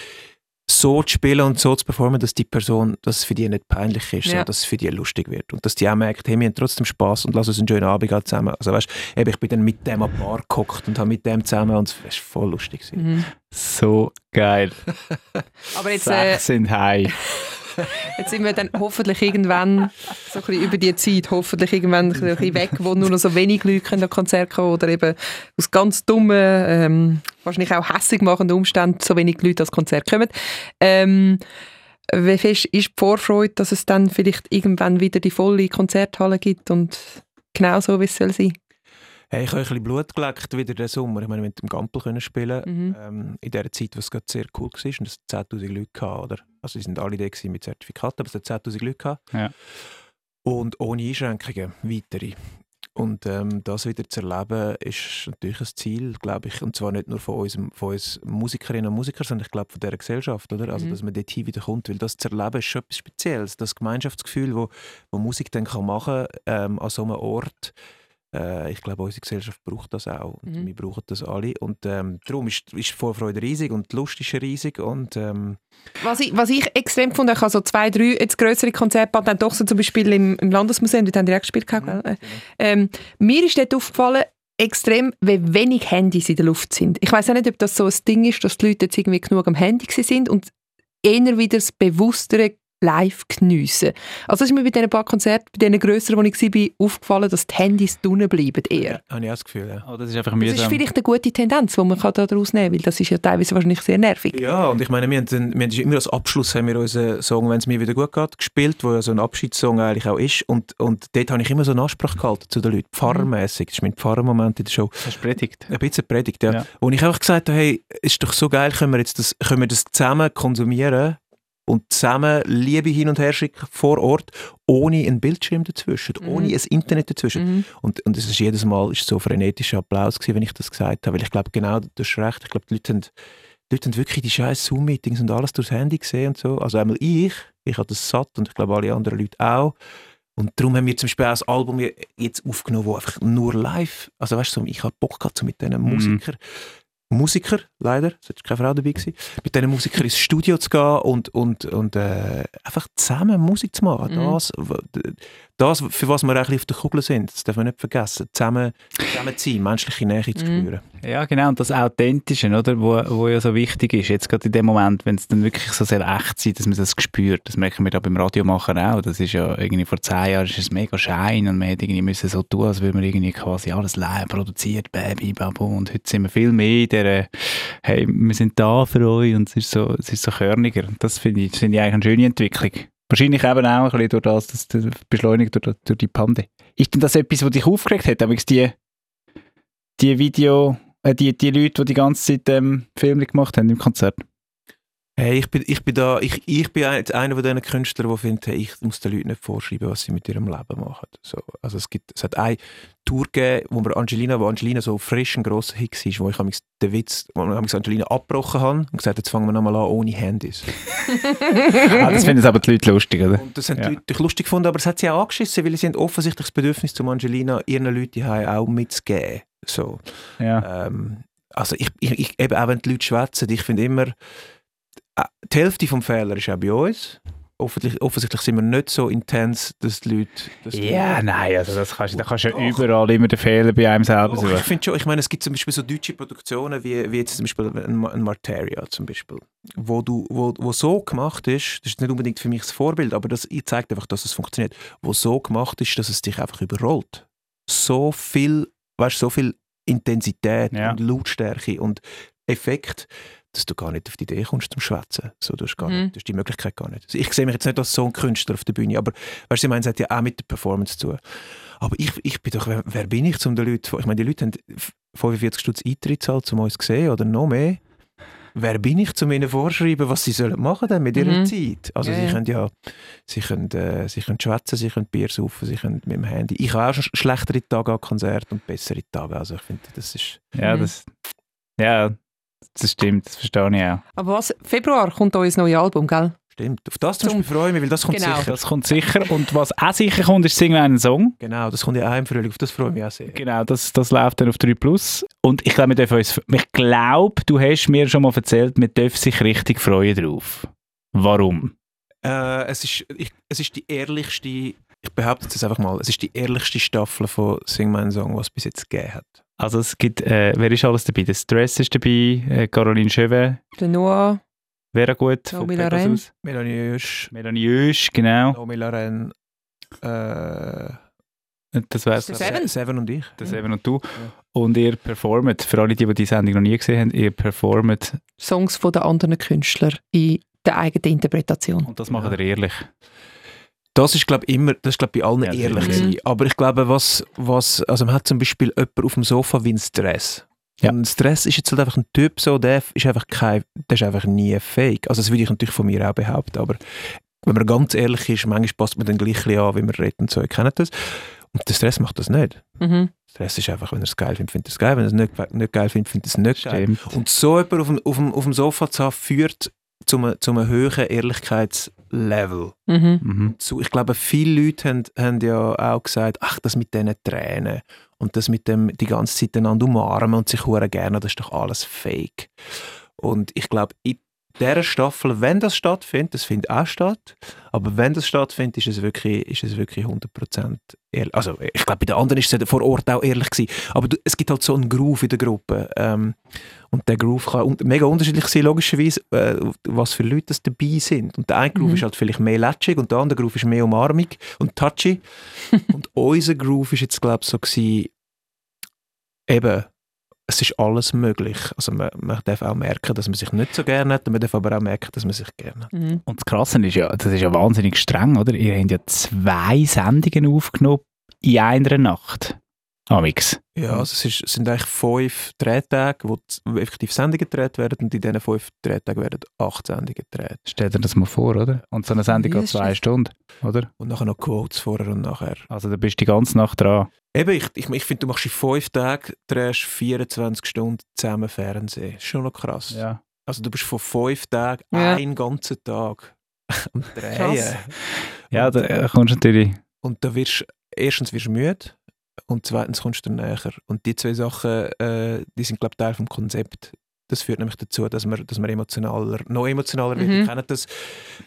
so zu spielen und so zu performen, dass die Person, dass es für die nicht peinlich ist, Ja. sondern dass es für die lustig wird. Und dass die auch merkt, hey, wir haben trotzdem Spaß und lass uns einen schönen Abend haben zusammen. Also weißt du, ich bin dann mit dem an die Bar gehockt und habe mit dem zusammen und es war voll lustig. gewesen. Mhm. So geil. Aber jetzt, äh, Sechs sind heim. jetzt sind wir dann hoffentlich irgendwann so ein über die Zeit, hoffentlich irgendwann ein bisschen weg, wo nur noch so wenig Leute an Konzerte kommen oder eben aus ganz dummen, ähm, wahrscheinlich auch hässig machenden Umständen so wenig Leute ans Konzert kommen. Ähm, wie fest ist die Vorfreude, dass es dann vielleicht irgendwann wieder die volle Konzerthalle gibt und genau so, wie es soll sein? Hey, ich habe ein bisschen Blut geleckt wieder den Sommer. Ich meine, mit dem Gampel können spielen Mhm. ähm, in der Zeit, was gerade sehr cool war. Und es hat 10'000 Leute gehabt, oder? Also, sie sind alle da mit Zertifikaten, aber es hat 10'000 Leute gehabt. Ja. Und ohne Einschränkungen, weitere. Und ähm, das wieder zu erleben, ist natürlich ein Ziel, glaube ich. Und zwar nicht nur von uns, von uns Musikerinnen und Musikern, sondern ich glaube von dieser Gesellschaft, oder? Also, Mhm. dass man dort hin wieder kommt. Weil das zu erleben ist schon etwas Spezielles. Das Gemeinschaftsgefühl, wo, wo Musik dann kann machen ähm, an so einem Ort. Äh, ich glaube, unsere Gesellschaft braucht das auch. Und Mhm. wir brauchen das alle. Und ähm, darum ist, ist die Vorfreude riesig und die Lust ist riesig. Und ähm, Was ich, was ich extrem fand, ich habe so zwei, drei jetzt größere Konzerte, dann doch so zum Beispiel im, im Landesmuseum, dort haben die auch gespielt. Mhm. gell? Ähm, mir ist dort aufgefallen, extrem, wie wenig Handys in der Luft sind. Ich weiß auch nicht, ob das so ein Ding ist, dass die Leute jetzt irgendwie genug am Handy sind und eher wieder das bewusstere live geniessen. Also das ist mir bei diesen paar Konzerten, bei diesen grösseren, wo ich war, aufgefallen, dass die Handys drinnen bleiben eher. habe ich auch das Gefühl, ja. Oh, das ist einfach Das ist mühsam. vielleicht eine gute Tendenz, die man kann daraus nehmen kann, weil das ist ja teilweise wahrscheinlich sehr nervig. Ja, und ich meine, wir haben, wir haben immer als Abschluss haben wir unseren Song «Wenn es mir wieder gut geht» gespielt, wo ja so ein Abschiedssong eigentlich auch ist. Und, und dort habe ich immer so eine Ansprache gehalten zu den Leuten, pfarrermässig. Das ist mein Pfarrermoment in der Show. Das ist predigt. Ein bisschen Predigt, ja. Ja. Wo ich einfach gesagt habe, hey, ist doch so geil, können wir, jetzt das, können wir das zusammen konsumieren und zusammen Liebe hin und her schicken vor Ort, ohne einen Bildschirm dazwischen, Mhm. ohne ein Internet dazwischen. Mhm. Und, und es ist jedes Mal ist so frenetischer Applaus gewesen, wenn ich das gesagt habe, weil ich glaube genau, du hast recht, ich glaube, die Leute haben, die Leute haben wirklich die scheiß Zoom-Meetings und alles durchs Handy gesehen und so. Also einmal ich, ich habe das satt und ich glaube alle anderen Leute auch. Und darum haben wir zum Beispiel auch das Album jetzt aufgenommen, wo einfach nur live, also weißt du, ich habe Bock gehabt, so mit diesen Mhm. Musikern, Musiker, leider, es war keine Frau dabei, gewesen, mit diesen Musikern ins Studio zu gehen und, und, und äh, einfach zusammen Musik zu machen. Mhm. Das, das, für was wir eigentlich auf der Kugel sind, das darf man nicht vergessen. Zusammen, zusammen zu sein, menschliche Nähe zu Mhm. Ja, genau. Und das Authentische, oder? Wo, wo ja so wichtig ist. Jetzt gerade in dem Moment, wenn es dann wirklich so sehr echt sein, dass man das spürt. Das merken wir da beim Radiomachen auch. Das ist ja irgendwie vor zehn Jahren ist es mega schein und man hätte irgendwie müssen so tun, als würde man irgendwie quasi alles live produziert, Baby, Babu. Und heute sind wir viel mehr in der, hey, wir sind da für euch und es ist so, es ist so körniger. Das finde ich, das finde ich eigentlich eine schöne Entwicklung. Wahrscheinlich eben auch ein bisschen durch das, dass das beschleunigt durch, durch die Pandemie. Ist denn das etwas, was dich aufgeregt hat? Aber die, die Video, die, die Leute, die die ganze Zeit ähm, Filme gemacht haben im Konzert? Hey, ich bin, ich bin da, ich, ich bin ein- einer von diesen Künstlern, die finden, hey, ich muss den Leuten nicht vorschreiben, was sie mit ihrem Leben machen. So, also es gibt, es hat eine Tour gegeben, wo wir Angelina, wo Angelina so frisch ein grosser Hit war, wo ich den Witz, wo ich Angelina abgebrochen habe und gesagt, jetzt fangen wir nochmal an ohne Handys. ah, das finden aber die Leute lustig, oder? Und das haben Ja. die Leute lustig gefunden, aber es hat sie auch angeschissen, weil sie haben offensichtlich das Bedürfnis, zum Angelina ihren Leuten auch mitzugeben. So. Ja. Ähm, also ich, ich, ich, eben auch wenn die Leute schwätzen, ich finde immer, die Hälfte vom Fehler ist auch bei uns. Offensichtlich, offensichtlich sind wir nicht so intens, dass die Leute... Dass die Ja, Leute- nein, also das kannst, da kannst du ja Doch. überall immer den Fehler bei einem selber Doch, ich suchen. finde schon, ich meine, es gibt zum Beispiel so deutsche Produktionen, wie, wie jetzt zum Beispiel ein, ein Marteria zum Beispiel, wo, du, wo, wo so gemacht ist, das ist nicht unbedingt für mich das Vorbild, aber das zeigt einfach, dass es funktioniert, wo so gemacht ist, dass es dich einfach überrollt. So viel, weißt du, so viel Intensität Ja. und Lautstärke und Effekt, dass du gar nicht auf die Idee kommst zum Schwätzen. So, du, hast gar Mhm. nicht, du hast die Möglichkeit gar nicht. Also ich sehe mich jetzt nicht als so ein Künstler auf der Bühne, aber weißt du, ich meine, es hat ja auch mit der Performance zu tun. Aber ich, ich bin doch, wer, wer bin ich, um den Leuten, ich meine, die Leute haben 45 Stutz Eintritt zahlt, um uns zu sehen oder noch mehr. Wer bin ich, um ihnen vorschreiben, was sie sollen machen dann mit ihrer Mhm. Zeit? Also Ja, sie ja. können ja, sie können, äh, sie können schwätzen, sie können Bier saufen, sie können mit dem Handy. Ich habe auch schon sch- schlechtere Tage an Konzert und bessere Tage. Also ich finde, das ist... Ja, Mhm. das, ja, das stimmt, das verstehe ich auch. Aber was? Februar kommt euer neues Album, gell? Stimmt. Auf das zum Beispiel freue ich mich, weil das kommt Genau. sicher. Das kommt sicher. Und was auch sicher kommt, ist «Sing mir einen Song». Genau, das kommt ja auch im Frühling. Auf das freue ich mich auch sehr. Genau, das, das läuft dann auf 3 Plus. Und ich glaube, wir dürfen uns, ich glaube, du hast mir schon mal erzählt, wir dürfen sich richtig freuen drauf. Warum? Äh, es, ist, ich, es ist die ehrlichste, ich behaupte jetzt einfach mal, es ist die ehrlichste Staffel von Sing meinen Song, was es bis jetzt gegeben hat. Also es gibt, äh, wer ist alles dabei? Der Stress ist dabei, äh, Caroline Chevet, Der Noah, Vera Gut von. Pegasus, Melanie Jösch, Melanie Jösch, genau. Naomi Laren, äh, Das wär's. Der Seven. Seven und ich. Das eben und du. Und ihr performt, für alle, die, die die Sendung noch nie gesehen haben, ihr performt Songs von den anderen Künstlern in der eigenen Interpretation. und das macht ihr ehrlich. Das ist, glaube ich, immer, das ist, glaub, bei allen Ja, ehrlich gewesen. Aber ich glaube, was, was, also man hat zum Beispiel jemanden auf dem Sofa wie ein Stress. Ja. Und Stress ist jetzt halt einfach ein Typ so, der ist einfach kein, der ist einfach nie fake. Also das würde ich natürlich von mir auch behaupten, aber wenn man ganz ehrlich ist, manchmal passt man dann gleich an, wie man redet und so, ihr kennt das. Und der Stress macht das nicht. Mhm. Stress ist einfach, wenn er es geil findet, findet er es geil, wenn er es nicht, nicht geil findet, findet er es nicht geil. Stimmt. Und so jemand auf dem, auf dem, auf dem Sofa zu haben, führt zu einem, zu einem höheren Ehrlichkeitslevel. Mhm. Mhm. So, ich glaube, viele Leute haben, haben ja auch gesagt, ach, das mit diesen Tränen und das mit dem die ganze Zeit einander umarmen und sich hure gerne, das ist doch alles fake. Und ich glaube, in dieser Staffel, wenn das stattfindet, das findet auch statt, aber wenn das stattfindet, ist es wirklich, ist es wirklich 100% ehrlich. Also ich glaube, bei den anderen ist es vor Ort auch ehrlich gewesen, aber du, es gibt halt so einen Groove in der Gruppe ähm, und der Groove kann un mega unterschiedlich sein, logischerweise, äh, was für Leute das dabei sind. Und der eine Groove Mhm. ist halt vielleicht mehr lätschig und der andere Groove ist mehr umarmig und touchy. und unser Groove ist jetzt, glaube ich, so gewesen, eben, es ist alles möglich. Also man, man darf auch merken, dass man sich nicht so gerne hat und man darf aber auch merken, dass man sich gerne hat. Mhm. Und das Krasse ist ja, das ist ja wahnsinnig streng, oder? Ihr habt ja zwei Sendungen aufgenommen in einer Nacht. Amix. Ja, also es, ist, es sind eigentlich fünf Drehtage, wo effektiv Sendungen gedreht werden und in diesen fünf Drehtagen werden acht Sendungen gedreht. Stell dir das mal vor, oder? Und so eine Sendung geht zwei. Stunden, oder? Und nachher noch Quotes vorher und nachher. Also da bist du die ganze Nacht dran. Eben, ich, ich, ich finde, du machst in fünf Tagen, drehst 24 Stunden zusammen Fernsehen. Ist schon noch krass. Ja. Also du bist von fünf Tagen Ja. einen ganzen Tag am Drehen. Krass. Ja, da äh, kommst du natürlich. Und da wirst erstens wirst du müde und zweitens kommst du näher. Und die zwei Sachen, äh, die sind glaube ich Teil vom Konzept. Das führt nämlich dazu, dass man, dass man emotionaler, noch emotionaler wird. Mhm. Ihr kennt das,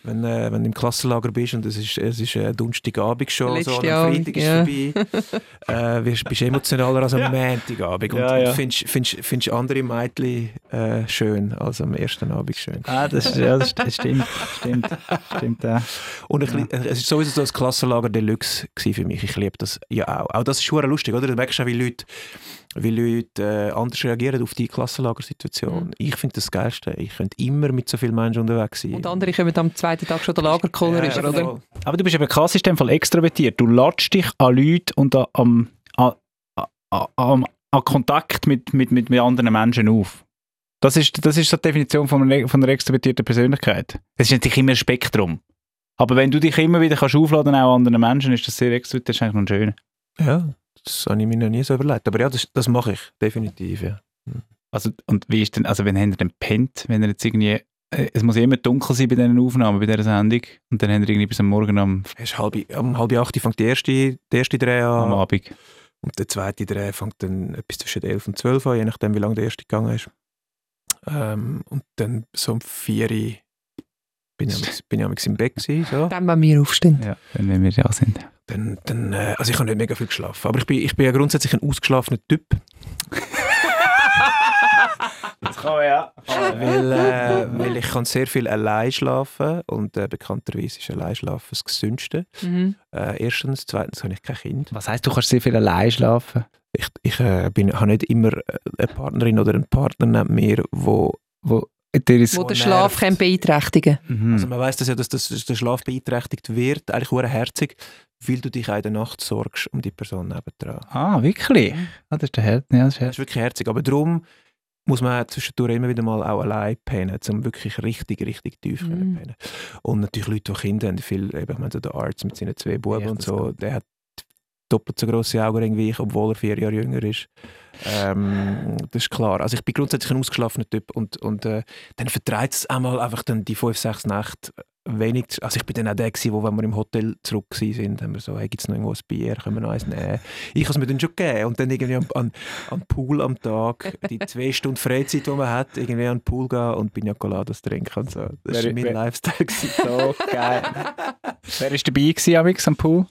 wenn, äh, wenn du im Klassenlager bist und es ist, es ist äh, Donnerstagabend schon, Letzte so, und am Freitag ist ja. vorbei, äh, wirst, bist emotionaler als am Montagabend. Und, Ja, ja. und findest, findest, findest andere Mädchen äh, schön als am ersten Abend schön. Ah, das, ja, das st- stimmt. Stimmt. Stimmt ja. Und ein bisschen- es ist sowieso so ein Klassenlager Deluxe für mich. Ich liebe das ja auch. Auch das ist schon lustig, oder? Du merkst auch, wie Leute, wie Leute äh, anders reagieren auf die Klassenlagersituation. Mhm. Ich finde das Geilste. Ich könnte immer mit so vielen Menschen unterwegs sein. Und andere kommen am zweiten Tag schon der Lagerkoller Ja, oder? voll. Aber du bist eben klassisch in dem Fall extrovertiert. Du latschst dich an Leute und an, am, an, an, an, an Kontakt mit, mit, mit, mit anderen Menschen auf. Das ist, das ist so die Definition von einer, von einer extrovertierten Persönlichkeit. Es ist natürlich immer ein Spektrum. Aber wenn du dich immer wieder kannst aufladen auch an anderen Menschen, ist das sehr extrovertiert, das ist eigentlich noch schön. Ja, das habe ich mir noch nie so überlegt. Aber ja, das, das mache ich definitiv. Ja. Also, und wie ist denn, also wenn habt ihr denn pennt, wenn ihr jetzt irgendwie, äh, es muss ja immer dunkel sein bei diesen Aufnahmen, bei dieser Sendung, und dann habt ihr irgendwie bis am Morgen am, Es ist halb, um halb acht fängt die erste, die erste Dreh am an. Abend. Und der zweite Dreh fängt dann etwas zwischen 11 und 12 an, je nachdem, wie lange der erste gegangen ist. Ähm, und dann so um 4 Uhr bin ich, am- bin am im Bett gewesen, so. Dann, wenn wir aufstehen. Ja, wenn wenn wir da sind. Dann, dann, äh, also ich habe nicht mega viel geschlafen, aber ich bin, ich bin ja grundsätzlich ein ausgeschlafener Typ, Das kann man ja. weil, äh, weil ich kann sehr viel allein schlafen und äh, bekannterweise ist allein schlafen das Gesündeste. Mhm. Äh, erstens, zweitens habe ich kein Kind. Was heisst, du kannst sehr viel allein schlafen? Ich, ich äh, bin, habe nicht immer äh, eine Partnerin oder einen Partner neben mir, wo Wo Wo der. Schlaf kann beeinträchtigen Mhm. Also man weiß das ja, dass, das, dass der Schlaf beeinträchtigt wird, eigentlich sehr herzig, weil du dich auch in der Nacht sorgst um die Person nebendran. ah, wirklich? Ah, das ist der Herd. Ja, das ist Das ist wirklich herzig, aber darum muss man zwischendurch immer wieder mal auch allein pennen, um wirklich richtig, richtig tief Mhm. pennen. Und natürlich Leute, die Kinder haben, viel, eben, ich meine, so der Arzt mit seinen zwei Buben Ja, und so, der hat doppelt so grosse Augen wie ich, obwohl er vier Jahre jünger ist. Ähm, das ist klar. Also ich bin grundsätzlich ein ausgeschlafener Typ und, und äh, dann vertreibt es einmal einfach dann die fünf, sechs Nächte wenig. Also ich bin dann auch der gewesen, wo, wenn wir im Hotel zurück sind, haben wir so, hey, gibt es noch irgendwo ein Bier, können wir noch eins nehmen? Ich habe es mir dann schon gegeben und dann irgendwie am, an, am Pool am Tag, die zwei Stunden Freizeit, die man hat, irgendwie an den Pool gehen und Pina Coladas trinken und so. Das war mein wer- Lifestyle. gewesen. So geil. Wer war dabei gewesen, Amix, am Pool?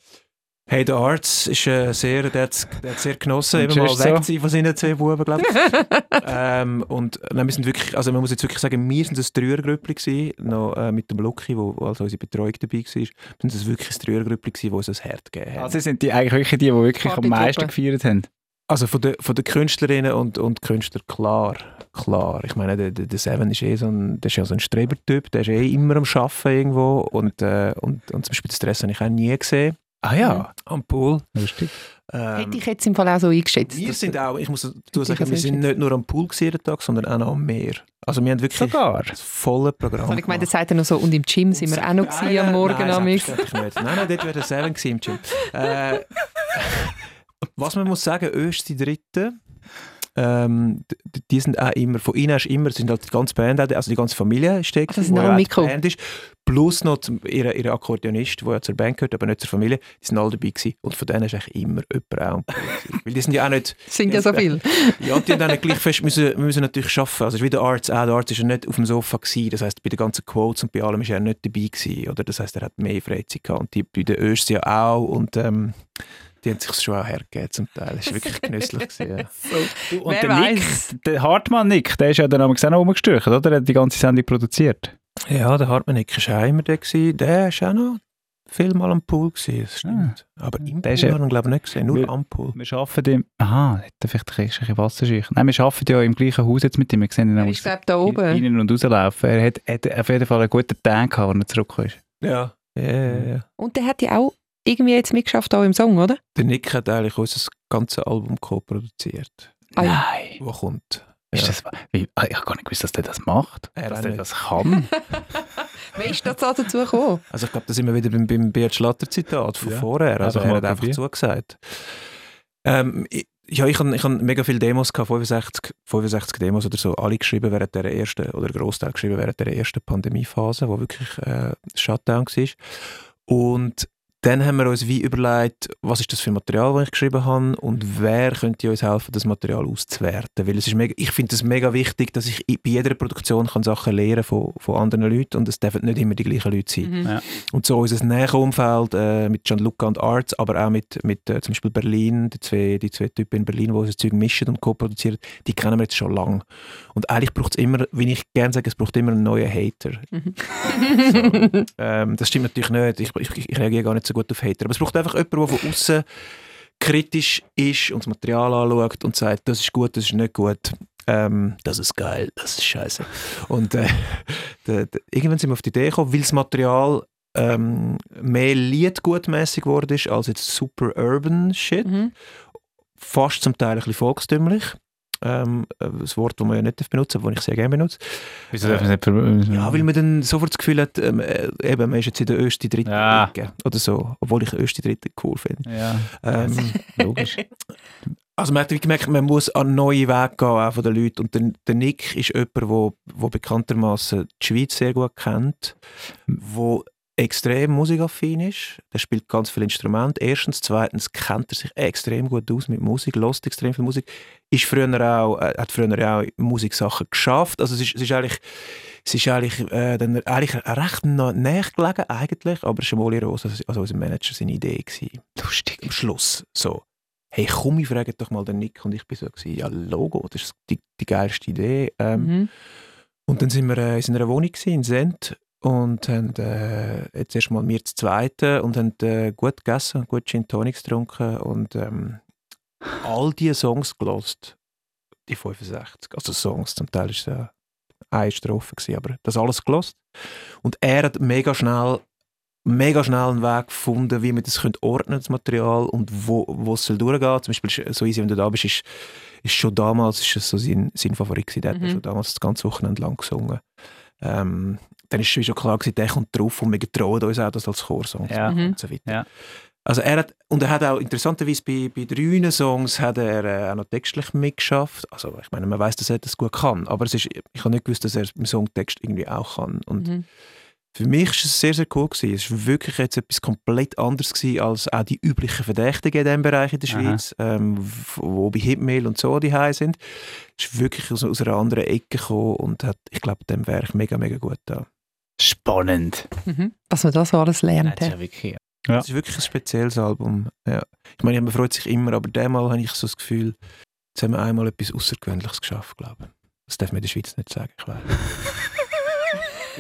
Hey, der Arzt ist äh, sehr, der hat der hat sehr genossen, eben mal weg so? von seinen zwei Buben, glaube ich. ähm, und nein, wir sind wirklich, also man muss jetzt wirklich sagen, wir sind ein Dreiergrüppli gewesen, noch äh, mit dem Lucky, wo, wo also unsere Betreuung dabei war. Wir sind es wirklich ein Dreiergrüppli gewesen, wo uns ein Herd gegeben hat. Also sind die eigentlich wirklich die, die wirklich am meisten gefeiert haben? Also von den von der Künstlerinnen und, und Künstlern, klar, klar. Ich meine, der, der, der Seven ist eh so ein, der ist ja so ein Strebertyp, der ist eh immer am Arbeiten irgendwo und, äh, und, und zum Beispiel den Stress habe ich auch nie gesehen Ah ja, am Pool. lustig. Ähm, Hätte ich jetzt im Fall auch so eingeschätzt. Wir sind auch, ich muss ich sagen, wir sind nicht nur am Pool gewesen jeden Tag, sondern auch noch am Meer. Also wir haben wirklich Sogar. das volle Programm Also ich meine, das sagt er noch so, und im Gym sind wir auch noch gewesen am Morgen Nein, am nicht. Nein, nein, dort wäre der Seven gewesen im Gym. Äh, was man muss sagen, Öst die Dritte, ähm, die sind auch immer, von ihnen ist immer, sind halt die ganze Band, also die ganze Familie gewesen, sind wo die. Band ist, plus noch zum, ihre, ihre Akkordeonist, der ja zur Band gehört, aber nicht zur Familie, die sind alle dabei gewesen. Und von denen ist eigentlich immer jemand auch. Weil die sind ja auch nicht sind ja so viel. ja, die haben dann gleich fest müssen, müssen natürlich arbeiten. Also es ist wie der Arzt auch. Der Arzt ist ja nicht auf dem Sofa gewesen. Das heisst, bei den ganzen Quotes und bei allem ist er nicht dabei gewesen. Oder das heisst, er hat mehr Freizeit gehabt. Und die bei den Östs ja auch. Und ähm, die haben sich schon auch hergegeben zum Teil. Das war wirklich genüsslich. Gewesen, ja. Und Wer der Nick, weiß. der Hartmann Nick, der ist ja dann auch noch rumgestürcht, oder? Der hat die ganze Sendung produziert. ja, der Hartmann-Nick war auch immer der. Gewesen. Der war auch noch viel mal am Pool. Gewesen, das stimmt. Aber im Der Pool ja- haben wir glaube ich nicht gesehen. Nur Wir- am Pool. Wir arbeiten im... Aha, hat er vielleicht ein bisschen Wasserschicht. Nein, wir arbeiten ja im gleichen Haus jetzt mit ihm. Wir sehen ihn Er ist, glaube da oben. rein und rauslaufen. Er hat, hat auf jeden Fall einen guten Tag gehabt, als er zurückgekommen ist. Ja. Ja, ja, ja. Und der hat ja auch irgendwie jetzt mitgeschafft auch im Song, oder? Der Nick hat eigentlich unser ganzes Album co-produziert. Ah, ja. Nein. Wo kommt. Ist Ja. das, wie, ah, ich habe gar nicht gewusst, dass der das macht. Er dass der nicht. das kann. Wie ist das da dazu gekommen? Also ich glaube, da sind wir wieder beim, beim Beat Schlatter Zitat von Ja. vorher. Also Einfach er hat einfach probieren. zugesagt. Ähm, ich, ja, ich habe ich hab mega viele Demos gehabt, 65, 65 Demos oder so, alle geschrieben während der ersten, oder ein Großteil geschrieben während der ersten Pandemiephase, wo wirklich äh, Shutdown war. Und dann haben wir uns wie überlegt, was ist das für Material, das ich geschrieben habe und wer könnte uns helfen, das Material auszuwerten. Weil es ist mega, ich finde es mega wichtig, dass ich bei jeder Produktion kann Sachen lernen von, von anderen Leuten und es dürfen nicht immer die gleichen Leute sein. Mhm. Ja. Und so unser näheres Umfeld äh, mit Gianluca und Arts, aber auch mit, mit äh, zum Beispiel Berlin, die zwei, die zwei Typen in Berlin, die unser Zeug mischen und co-produzieren, die kennen wir jetzt schon lange. Und eigentlich braucht es immer, wie ich gerne sage, es braucht immer einen neuen Hater. so. ähm, das stimmt natürlich nicht. Ich, ich, ich reagiere gar nicht so gut auf Hater. Aber es braucht einfach jemanden, der von außen kritisch ist und das Material anschaut und sagt, das ist gut, das ist nicht gut. Ähm, das ist geil, das ist scheiße. Und äh, de, de, irgendwann sind wir auf die Idee gekommen, weil das Material ähm, mehr liedgutmäßig geworden ist als jetzt super urban Shit. Mhm. Fast zum Teil ein bisschen volkstümlich. Ähm, ein Wort, das man ja nicht benutzen darf, das ich sehr gerne benutze. Wieso darf man nicht ver- Ja, weil man dann sofort das Gefühl hat, ähm, äh, eben, man ist jetzt in der ersten, dritten Ja. Ecke oder so. Obwohl ich erste, dritte cool finde. Ja, Ähm, logisch. also man hat gemerkt, man muss an neue Wege gehen, auch von den Leuten. Und der, der Nick ist jemand, der wo, wo bekanntermaßen die Schweiz sehr gut kennt, wo extrem musikaffin ist. Der spielt ganz viele Instrumente. Erstens, zweitens kennt er sich extrem gut aus mit Musik, lost extrem viel Musik. Ist früher auch, äh, hat früher auch Musiksachen geschafft. Also es ist, es ist eigentlich, es ist eigentlich, äh, dann eigentlich recht nah- näher gelegen eigentlich, aber es war Molly Rose, also unser Manager, seine Idee gewesen. Lustig. Am Schluss so hey komm, ich frage doch mal den Nick und ich bin so gewesen, ja Logo, das ist die, die geilste Idee. Ähm, Mhm. Und dann sind wir äh, in einer Wohnung gewesen, in Sent und haben äh, jetzt erstmal wir zu Zweiten und haben äh, gut gegessen, gut Gin Tonics getrunken und ähm, all diese Songs gelost, die 65, also Songs, zum Teil ist es äh, eine Strophe gewesen, aber das alles gelost. Und er hat mega schnell mega schnell einen Weg gefunden, wie man das könnte ordnen das Material und wo, wo es soll durchgehen. Zum Beispiel so easy, wenn du da bist, ist, ist schon damals ist so sein, sein Favorit gewesen. Der hat Mhm. schon damals das ganze Wochenende lang gesungen. Ähm, dann ist schon klar gewesen, der kommt drauf und wir getrauen uns auch, das als Chorsong zu Ja. machen Mhm. und so weiter. Ja. Also er hat, und er hat auch interessanterweise bei, bei drei Songs hat er äh, auch noch textlich mitgeschafft. Also ich meine, man weiß, dass er das gut kann, aber es ist, ich habe nicht gewusst, dass er im Songtext irgendwie auch kann. Und Mhm. für mich war es sehr, sehr cool. Gewesen. Es war wirklich jetzt etwas komplett anderes gewesen, als auch die üblichen Verdächtigen in diesem Bereich in der. Schweiz, ähm, wo bei Hitmail und so die High sind. Es ist wirklich aus, aus einer anderen Ecke gekommen und hat, ich glaube, dem Werk mega, mega gut da. Spannend. Mhm. Was man da so alles lernt. Das ist ja wirklich... Ja. Es ist wirklich ein spezielles Album. Ja. Ich meine, man freut sich immer, aber diesmal habe ich so das Gefühl, jetzt haben wir einmal etwas Außergewöhnliches geschafft, glaube ich. Das darf man in der Schweiz nicht sagen, ich weiß.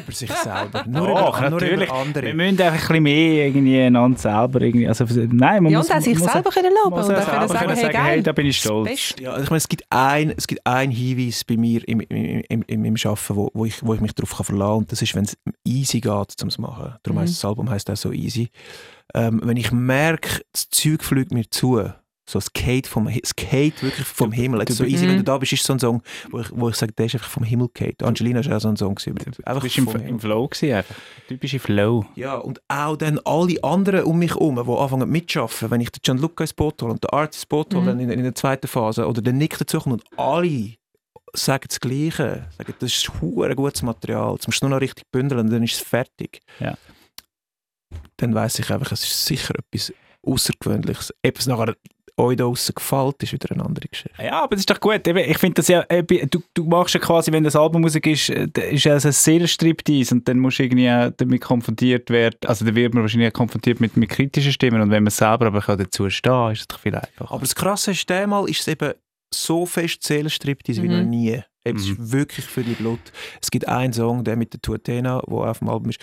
über sich selber. Nur, Doch, über, nur natürlich. über andere. Wir müssen einfach ein bisschen mehr irgendwie einander selber irgendwie... Also, nein, man Ja, muss, und auch sich muss, selber können loben muss und selber sagen, können hey, sagen, hey, da bin ich stolz. Beste. Ja, ich meine, es gibt ein, es gibt ein Hinweis bei mir im, im, im, im, im Arbeiten, wo, wo, ich, wo ich mich darauf kann verlassen kann. Und das ist, wenn es easy geht, zum zu machen. Darum Mhm. heisst das Album heisst auch so easy. Ähm, wenn ich merke, das Zeug fliegt mir zu, so es geht, vom, geht wirklich vom Himmel. Jetzt so easy, Mhm. wenn du da bist, ist so ein Song, wo ich, wo ich sage, der ist einfach vom Himmel geht. Angelina war auch so ein Song. gewesen. Du bist im, im Flow gewesen einfach. Typische Flow. Ja, und auch dann alle anderen um mich herum, die anfangen mitzuschaffen, wenn ich den Gianluca ins Boot hole und den Art ins Boot hole, Mhm. in, in der zweiten Phase, oder der Nick dazukommt und alle sagen das Gleiche, sagen, das ist ein gutes Material, jetzt musst du nur noch richtig bündeln und dann ist es fertig. Ja. Dann weiß ich einfach, es ist sicher etwas Außergewöhnliches. Ob es nachher euch da draussen gefällt, ist wieder eine andere Geschichte. Ja, aber das ist doch gut. Ich finde das ja, äh, du, du machst ja quasi, wenn das Albummusik ist, äh, ist ja ein sehr Striptease und dann musst du irgendwie auch damit konfrontiert werden, also da wird man wahrscheinlich auch konfrontiert mit, mit kritischen Stimmen und wenn man selber aber kann dazu stehen ist es doch viel einfacher. Aber das Krasse ist, diesmal ist es eben so fest Seelenstriptease wie Mhm. noch nie. Eben, Es Mhm. ist wirklich für die Blut. Es gibt einen Song, der mit der Tuatena, der auf dem Album ist,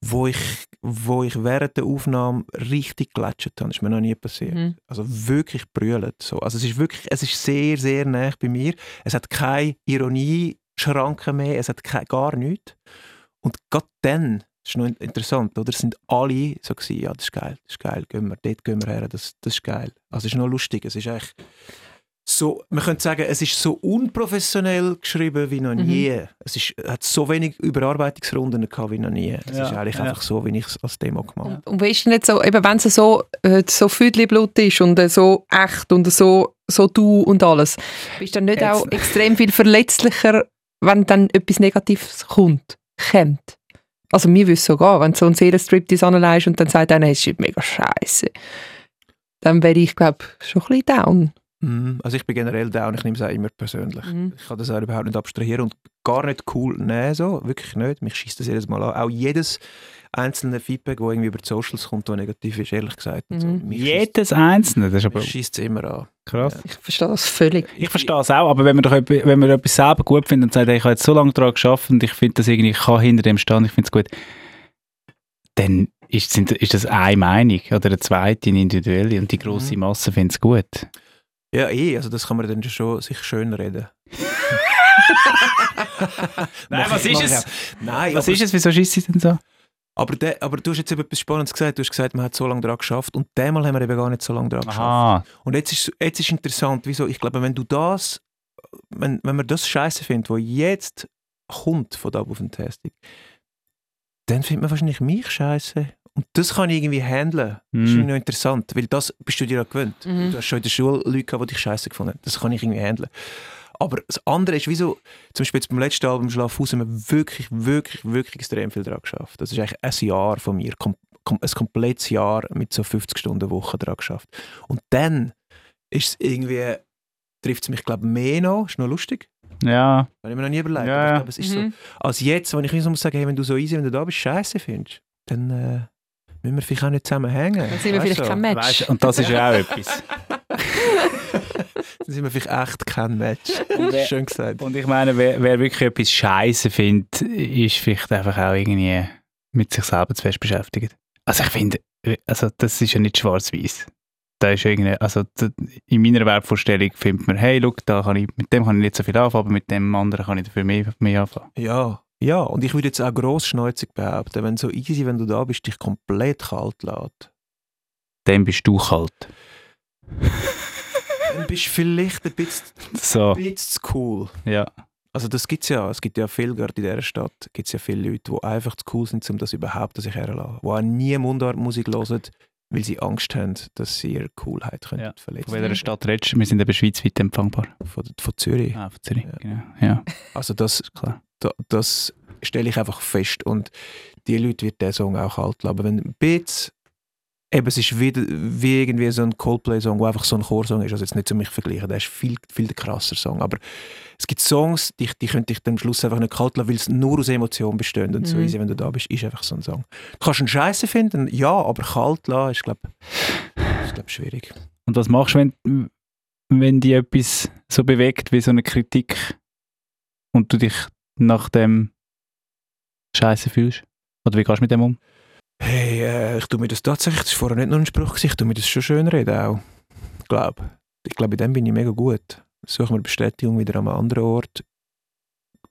wo ich, wo ich während der Aufnahme richtig gelatscht habe. Das ist mir noch nie passiert. Mhm. Also wirklich brüllt. So. Also es ist wirklich, es ist sehr, sehr nah bei mir. Es hat keine Ironie-Schranken mehr, es hat keine, gar nichts. Und gerade dann, das ist noch in- interessant, oder? Es sind alle so gewesen, ja, das ist geil, das ist geil, gehen wir, dort gehen wir her, das, das ist geil. Also es ist noch lustig, es ist eigentlich so, man könnte sagen, es ist so unprofessionell geschrieben wie noch Mhm. nie. Es ist, hat so wenig Überarbeitungsrunden gehabt wie noch nie. Es Ja, ist eigentlich ja. einfach so, wie ich es als Demo gemacht habe. Und, und weißt du nicht so, eben wenn es so, äh, so Blut ist und äh, so echt und so, so du und alles, bist du dann nicht Jetzt- auch extrem viel verletzlicher, wenn dann etwas Negatives kommt, kommt? Also mir würde es so gehen, wenn so einen Seelenstriptease anlegst und dann sagt einer, es ist mega scheiße. Dann wäre ich, glaube schon ein bisschen down. Mhm. Also ich bin generell down, ich nehme es auch immer persönlich. Mhm. Ich kann das auch überhaupt nicht abstrahieren und gar nicht cool nehmen, so, wirklich nicht. Mich schießt das jedes Mal an. Auch jedes einzelne Feedback, das irgendwie über die Socials kommt, das negativ ist, ehrlich gesagt. und So. Mhm. Mich Jedes Einzelne, das ist aber schießt es immer an. krass. Ich verstehe das völlig. Ich verstehe es auch, aber wenn man, doch, wenn man etwas selber gut findet und sagt, hey, ich habe jetzt so lange daran geschafft und ich finde das irgendwie, ich kann hinter dem stehen, ich finde es gut, dann ist, sind, ist das eine Meinung oder eine zweite, eine individuelle und die grosse Mhm. Masse findet es gut. Ja, eh, also das kann man dann schon sich schön reden. Nein, was ist es? Nein, Was aber, ist es? Wieso schießt sie denn so? Aber, de, aber du hast jetzt etwas Spannendes gesagt. Du hast gesagt, man hat so lange daran geschafft und einmal haben wir eben gar nicht so lange daran geschafft. Aha. Und jetzt ist, jetzt ist interessant, wieso, ich glaube, wenn du das, wenn, wenn man das scheiße findet, was jetzt kommt von Double Fantastic, dann findet man wahrscheinlich mich scheiße. Und das kann ich irgendwie handeln. Das ist Mhm. irgendwie noch interessant, weil das bist du dir ja gewöhnt. Mhm. Du hast schon in der Schule Leute gehabt, die dich scheiße gefunden haben. Das kann ich irgendwie handeln. Aber das andere ist, wieso, zum Beispiel jetzt beim letzten Album Schlafhaus haben wir wirklich, wirklich, wirklich extrem viel daran geschafft. Das ist eigentlich ein Jahr von mir, kom kom ein komplettes Jahr mit so 50 Stunden Woche daran geschafft. Und dann ist es irgendwie, trifft es mich, glaube ich, mehr noch, ist noch lustig, Ja. habe ich mir noch nie überlegt, Ja, aber ich ja. glaube, es ist so. Mhm. Als jetzt, wenn ich mir so muss sagen, hey, wenn du so easy, wenn du da bist, scheiße findest, dann äh, müssen wir vielleicht auch nicht zusammen hängen. Dann sind wir Weißt vielleicht du? kein Match. Weißt, und das ist ja auch etwas. Dann sind wir vielleicht echt kein Match. wer- Schön gesagt. Und ich meine, wer, wer wirklich etwas Scheiße findet, ist vielleicht einfach auch irgendwie mit sich selber zu fest beschäftigt. Also ich finde, also das ist ja nicht schwarz-weiß. Da ist irgendwie, also in meiner Wertvorstellung findet man, hey, look, da kann ich, mit dem kann ich nicht so viel anfangen, aber mit dem anderen kann ich dafür mehr, mehr anfangen. Ja, ja, und ich würde jetzt auch grossschneuzig behaupten, wenn so easy, wenn du da bist, dich komplett kalt lässt, Dann bist du kalt. dann bist du vielleicht ein bisschen, So, ein bisschen zu cool. ja. Also das gibt es ja, es gibt ja viel, gerade in dieser Stadt, gibt ja viele Leute, die einfach zu cool sind, um das überhaupt an sich herzulassen. Die auch nie Mundartmusik hören, weil sie Angst haben, dass sie ihre Coolheit können Ja. verletzen Von welcher Stadt redest du? Wir sind eben schweizweit empfangbar. Von, von Zürich. Ah, von Zürich, Ja. genau. Ja, Also das, klar. da, das stelle ich einfach fest und die Leute wird der Song auch kalt lassen. Aber wenn ein bisschen, eben es ist wie, wie irgendwie so ein Coldplay-Song, wo einfach so ein Chorsong ist, also jetzt nicht zu mich vergleichen, der ist viel, viel der krasser Song, aber es gibt Songs, die, die könnte ich dann am Schluss einfach nicht kalt lassen, weil es nur aus Emotionen besteht und so Mhm. easy, wenn du da bist, ist einfach so ein Song. Du kannst einen Scheiße finden, ja, aber kalt lassen ist, glaube ich, glaub, schwierig. Und was machst du, wenn, wenn dich etwas so bewegt wie so eine Kritik und du dich nach dem Scheiße fühlst? Oder wie gehst du mit dem um? Hey, äh, ich tue mir das tatsächlich, das war vorher nicht nur ein Spruch, ich tue mir das schon schön reden auch. Ich glaube. Ich glaube, in dem bin ich mega gut. Suche mir Bestätigung wieder an einem anderen Ort.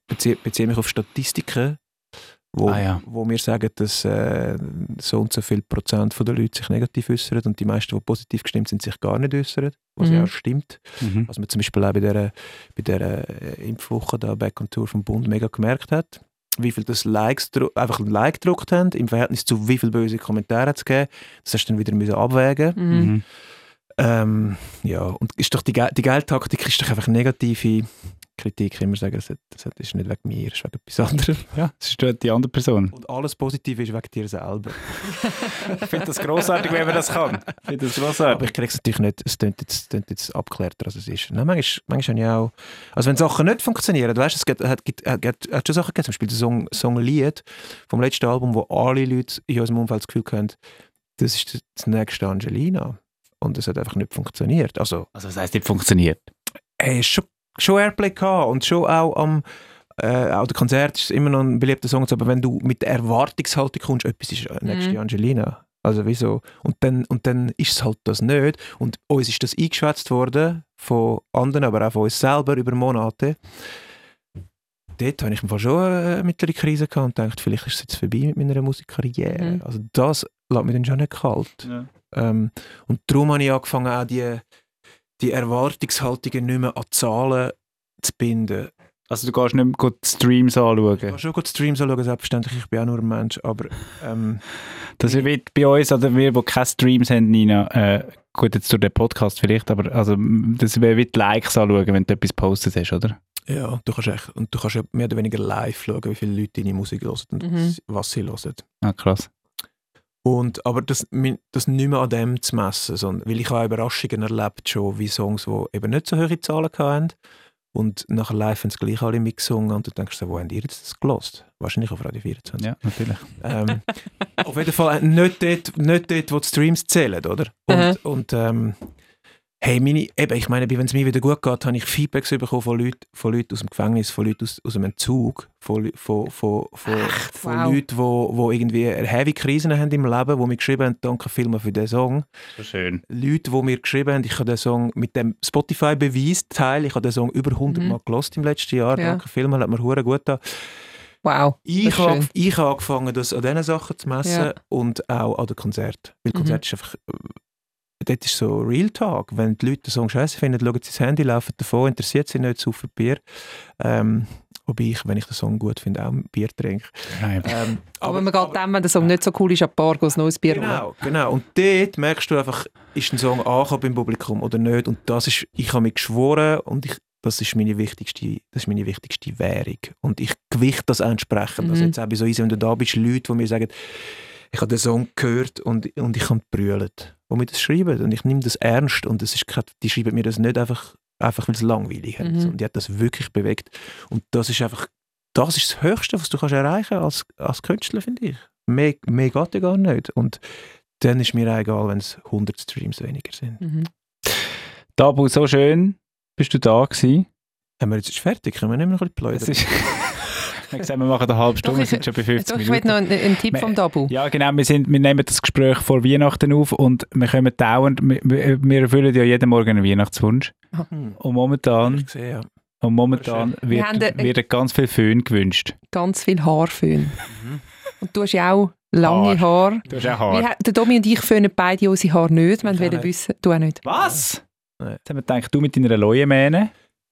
Beziehe, beziehe mich auf Statistiken, wo, Ah, ja. wo mir sagen, dass äh, so und so viel Prozent von der Leute sich negativ äußern und die meisten, die positiv gestimmt sind, sich gar nicht äußern, was ja Mhm. auch stimmt. Mhm. Was man zum Beispiel auch bei dieser, bei dieser äh, Impfwoche da Back on Tour vom Bund mega gemerkt hat. Wie viel das Likes einfach ein Like gedruckt haben, im Verhältnis zu wie viele böse Kommentare es gegeben Das hast du dann wieder müssen abwägen Mhm. Mhm. Ähm, Ja, und ist doch die, Ge- die Geldtaktik ist doch einfach negative Kritik. Immer sagen, das, hat- das hat- ist nicht wegen mir, es ist wegen etwas anderem. Ja, das ist die andere Person. Und alles Positive ist wegen dir selber. Ich finde das grossartig, wenn man das kann. Ich finde das Aber grossartig. ich kriege es natürlich nicht, es klingt jetzt, klingt jetzt abgeklärter, als es ist. Nein, manchmal, manchmal habe ich auch, also wenn Sachen nicht funktionieren, du weißt, es gibt, hat, gibt, hat, hat, hat schon Sachen gegeben, zum Beispiel der Song, Song Lied vom letzten Album, wo alle Leute in unserem Umfeld das Gefühl haben, das ist das nächste Angelina. Und es hat einfach nicht funktioniert. Also, Also was heisst, nicht funktioniert? hey, schon, schon Airplay gehabt und schon auch am äh, auch der Konzert ist immer noch ein beliebter Song, aber wenn du mit der Erwartungshaltung kommst, etwas ist äh, nächste Mhm. Angelina. Also wieso? Und dann, und dann ist es halt das nicht. Und uns ist das eingeschwätzt worden von anderen, aber auch von uns selber über Monate. Dort habe ich Fall schon eine mittlere Krise gehabt und gedacht, vielleicht ist es jetzt vorbei mit meiner Musikkarriere. Mhm. Also das lässt mich dann schon nicht kalt. Ähm, und darum habe ich angefangen, auch die, die Erwartungshaltungen nicht mehr an Zahlen zu binden. Also du gehst nicht mehr gut Streams Ich anschauen. kann schon gut Streams anschauen, selbstverständlich, ich bin auch nur ein Mensch, aber ähm, Das wird bei uns, oder wir, die keine Streams haben, Nina, äh, gut, jetzt durch den Podcast vielleicht, aber also, das wäre wie die Likes anschauen, wenn du etwas postet hast, oder? Ja, du kannst echt, und du kannst ja mehr oder weniger live schauen, wie viele Leute deine Musik hören und Mhm. was, sie hören. Ah, krass. Und, aber das, das nicht mehr an dem zu messen, sondern, weil ich habe auch Überraschungen erlebt schon, wie Songs, die eben nicht so hohe Zahlen hatten und nachher live haben sie gleich alle mitgesungen und du denkst so, wo habt ihr jetzt das gelost? Wahrscheinlich auf Radio 24. Ja, natürlich. Ähm, auf jeden Fall nicht dort, nicht dort, wo die Streams zählen, oder? Und, und ähm, hey, meine, eben, ich meine, wenn es mir wieder gut geht, habe ich Feedbacks bekommen von Leuten, von Leuten aus dem Gefängnis, von Leuten aus, aus dem Entzug, von, von, von, von, von wow. Leuten, die wo, wo irgendwie heavy Krisen haben im Leben, die mir geschrieben haben, danke vielmals für diesen Song. So schön. Leute, die mir geschrieben haben, ich habe den Song mit dem Spotify-Beweis-Teil, ich habe den Song über 100 Mhm. Mal gelost im letzten Jahr, Ja. danke vielmals, hat mir hure gut getan. Wow. Ich habe ich habe angefangen, das an diesen Sachen zu messen Ja. und auch an den Konzert. Weil Mhm. Konzert ist einfach, äh, dort ist so Real Talk. Wenn die Leute den Song scheiße finden, schauen sie das Handy, laufen davon, interessiert sie nicht, saufen Bier. Ähm, wobei ich, wenn ich den Song gut finde, auch ein Bier trinke. Ähm, Aber, man geht dann, wenn der Song nicht so cool ist, an Bar, ein neues Bier. Genau, genau. Und dort merkst du einfach, ist ein Song angekommen beim Publikum oder nicht. Und das ist, ich habe mich geschworen und ich, das ist meine wichtigste, das ist meine wichtigste Währung. Und ich gewichte das entsprechend. Also Mhm. jetzt auch bei so easy, wenn du da bist, Leute, die mir sagen, ich habe den Song gehört und, und ich habe brüllt, die mir das schreiben. Und ich nehme das ernst und es ist kein, die schreiben mir das nicht einfach, einfach weil sie langweilig. Mhm. Und die hat das wirklich bewegt. Und das ist einfach, das ist das Höchste, was du kannst erreichen als, als Künstler, finde ich. Mehr, mehr geht ja gar nicht. Und dann ist mir auch egal, wenn es 100 Streams weniger sind. Mhm. Tabu, so schön. Bist du da gewesen? Haben wir jetzt ist fertig? Können wir nicht mehr ein bisschen Es plaudern? Habe gesagt, wir machen eine halbe Stunde, wir sind schon bei 50 Doch, ich will Minuten. noch einen, einen Tipp vom Dabu. Ja, genau. Wir, sind, wir nehmen das Gespräch vor Weihnachten auf und wir kommen dauernd, wir, wir wir erfüllen ja jeden Morgen einen Weihnachtswunsch. Hm. Und momentan, sehe, ja. und momentan Wir haben wird, den- wird ganz viel Föhn gewünscht. Ganz viel Haarföhn. Und du hast ja auch lange Haare. Du hast auch Wir, Haar. ha- der Domi und ich föhnen beide unsere Haare nicht. Wir wollen nicht. wissen, du auch nicht. Was? Nein. Jetzt haben wir gedacht, du mit deiner Leuen-Mähne.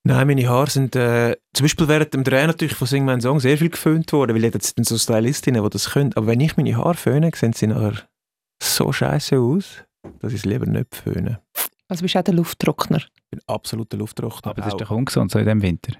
Nein, meine Haare sind äh, zum Beispiel während dem Dreh natürlich von Sing meinen Song sehr viel geföhnt worden, weil jetzt sind so Stylistinnen, die das können. Aber wenn ich meine Haare föhne, sehen sie nachher so scheiße aus, dass ich es lieber nicht föhne. Also bist du auch der Lufttrockner. Ich bin absoluter Lufttrockner. Aber das ist Auch- doch ungesund, so in diesem Winter.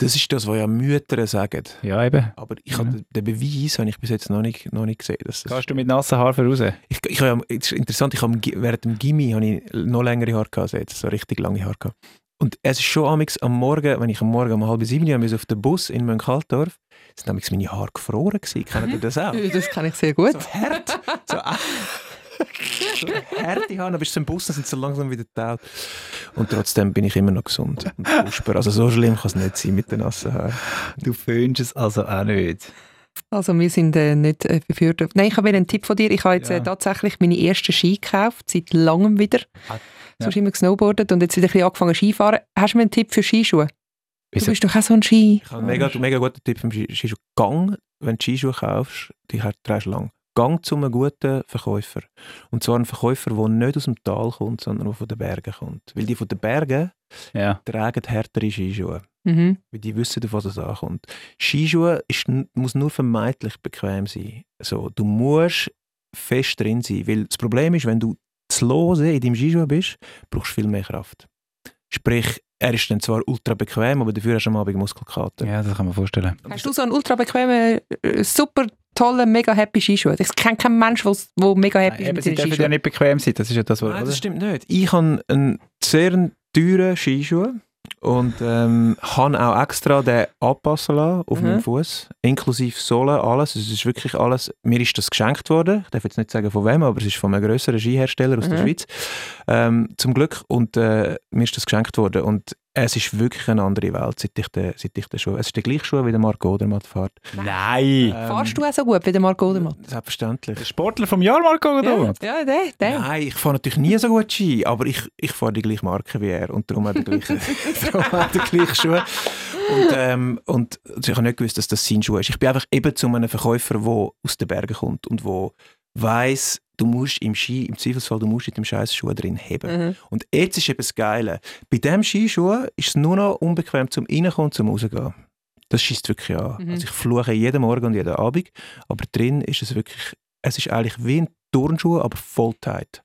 das ist das, was ja Mütter sagen. Ja, eben. Aber ich Ja. habe den Beweis habe ich bis jetzt noch nicht, noch nicht gesehen. Dass das Gehst du mit nassen Haaren raus? Ich, ich habe, es ist interessant, ich habe während dem Gimmi habe ich noch längere Haare gehabt, als jetzt, so richtig lange Haare gehabt. Und es ist schon amix am Morgen, wenn ich am Morgen um halb sieben Uhr auf den Bus in Mönchaldorf, sind amix meine Haare gefroren gewesen. Kennt ihr das auch? Das kann ich sehr gut. So hart, so, so harte Haare, aber bist du im Bus, dann sind sie so langsam wieder taut. Und trotzdem bin ich immer noch gesund und kosper. Also so schlimm kann es nicht sein mit den nassen Haaren. Du föhnst es also auch nicht. Also wir sind äh, nicht äh, befürwortet. Nein, ich habe einen Tipp von dir. Ich habe jetzt Ja. äh, tatsächlich meine ersten Ski gekauft, seit langem wieder. Ah, Sonst immer gesnowboardet und jetzt wieder ein bisschen angefangen Skifahren. Hast du mir einen Tipp für Skischuhe? Du bist doch auch so ein Ski. Ich habe einen mega, mega guten Tipp vom Ski- Skischuh. Gang, wenn du Skischuhe kaufst, die trägst du lang. Gang zu einem guten Verkäufer. Und zwar ein Verkäufer, der nicht aus dem Tal kommt, sondern der von den Bergen kommt. Weil die von den Bergen Ja. tragen härtere Skischuhe. Mhm. Weil die wissen, auf was es ankommt. Skischuhe ist, muss nur vermeintlich bequem sein. So, du musst fest drin sein. Weil das Problem ist, wenn du zu lose in deinem Skischuh bist, brauchst du viel mehr Kraft. Sprich, er ist dann zwar ultra bequem, aber dafür hast du am Abend Muskelkater. ja, das kann man vorstellen. Hast du so einen ultra bequemen, äh, super tollen, mega happy Skischuh? Ich kenne keinen Menschen, der mega happy Nein, ist sie mit seinen dürfen ja Skischuhen. nicht bequem sein, das ist ja das, was... Nein, oder? das stimmt nicht. Ich habe einen sehr teuren Skischuh und ähm, habe auch extra den anpassen lassen auf Mhm. meinen Fuß, inklusive Sohle, alles. Es ist wirklich alles. Mir ist das geschenkt worden. Ich darf jetzt nicht sagen von wem, aber es ist von einem größeren Skihersteller aus der Mhm. Schweiz. Ähm, zum Glück und äh, mir ist das geschenkt worden und es ist wirklich eine andere Welt, seit ich den, seit ich den Schuh. Es ist der gleiche Schuh wie der Marco Odermatt fährt. Nein! Ähm, Fahrst du auch so gut wie der Marco Odermatt? Selbstverständlich. Der Sportler vom Jahr, Marco Ja, Odermatt? ja, der, der. Nein, ich fahre natürlich nie so gut Ski, aber ich, ich fahre die gleiche Marke wie er und darum auch den gleichen, darum auch den gleichen Schuh. Und, ähm, und ich habe nicht gewusst, dass das sein Schuh ist. Ich bin einfach eben zu einem Verkäufer, der aus den Bergen kommt und wo weiß, du musst im Ski, im Zweifelsfall, du musst in dem scheiß Schuh drin heben. Mhm. Und jetzt ist eben das Geile. Bei diesem Skischuh ist es nur noch unbequem zum Reinkommen und zum Rausgehen. Das schießt wirklich an. Mhm. Also ich fluche jeden Morgen und jeden Abend, aber drin ist es wirklich, es ist eigentlich wie ein Turnschuh, aber voll tight.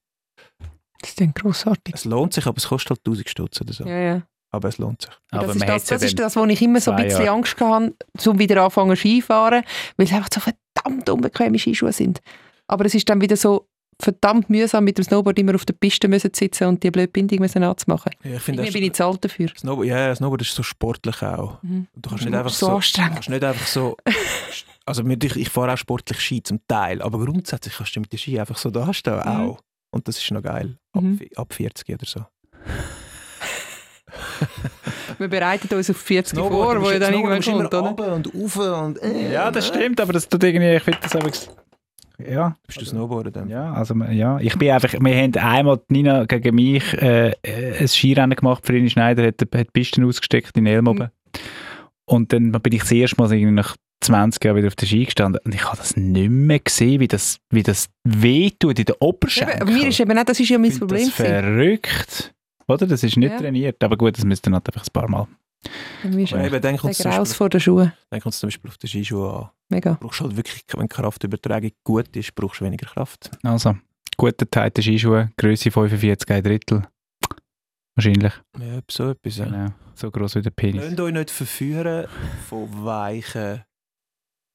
Das ist dann grossartig. Es lohnt sich, aber es kostet halt 1000 Stutz oder so. Ja, ja. aber es lohnt sich. Aber das ist das, das ist das, wo ich immer so ein bisschen Jahre. Angst hatte, zum wieder anfangen Skifahren, weil es einfach so verdammt unbequeme Skischuhe sind. Aber es ist dann wieder so verdammt mühsam, mit dem Snowboard immer auf der Piste müssen zu sitzen und die blöde Bindung müssen anzumachen. Ja, ich finde, bin ich zu alt dafür. Snowboard, ja, Snowboard ist so sportlich auch. Mhm. Du kannst nicht Mhm. einfach So so, anstrengend. kannst nicht einfach so also ich, ich fahre auch sportlich Ski zum Teil, aber grundsätzlich kannst du mit den Ski einfach so da stehen Mhm. auch. Und das ist noch geil. Ab, Mhm. ab 40 oder so. Wir bereiten uns auf 40 vor, Snowboard, wo ja dann irgendwann kommt, oder? runter und rauf und äh, Ja, das stimmt, aber das tut irgendwie, ich finde das einfach, ja, Bist du Snowboarder dann? ja, also ja, ich bin einfach, wir haben einmal Nina gegen mich äh, ein Skirennen gemacht, Frini Schneider hat, hat die Pisten ausgesteckt in Elmoben und dann bin ich das erste Mal irgendwie nach 20 Jahren wieder auf der Ski gestanden und ich habe das nicht mehr gesehen, wie das, wie das wehtut in der Oberschenkel. mir ist eben nicht, das ist ja mein Ich Problem. Das gewesen. verrückt. Oder? Das ist nicht Ja. trainiert. Aber gut, das müsste dann halt einfach ein paar Mal. Echt eben, dann kommt es der zum, Graus Beispiel- vor den Schuhen. dann kommt's zum Beispiel auf den Skischuhe an. Mega. Du brauchst halt wirklich, wenn die Kraftübertragung gut ist, brauchst du weniger Kraft. Also, gute Teite Skischuhe, Größe 45, ein Drittel. Wahrscheinlich. Ja, so etwas. Ja. Genau. So groß wie der Penis. Lasst euch nicht verführen von weichen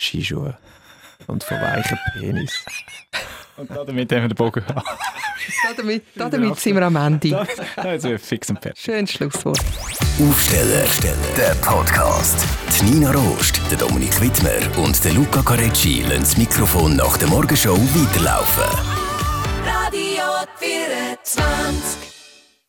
Skischuhen und von weichen Penis. Und damit haben wir den Bogen. Damit, damit sind wir am Ende. Jetzt sind wir fix und fertig. Schönes Schlusswort. Aufsteller, der Podcast. Die Nina Rost, der Dominik Wittmer und der Luca Carecci lassen das Mikrofon nach der Morgenshow weiterlaufen. Radio 24.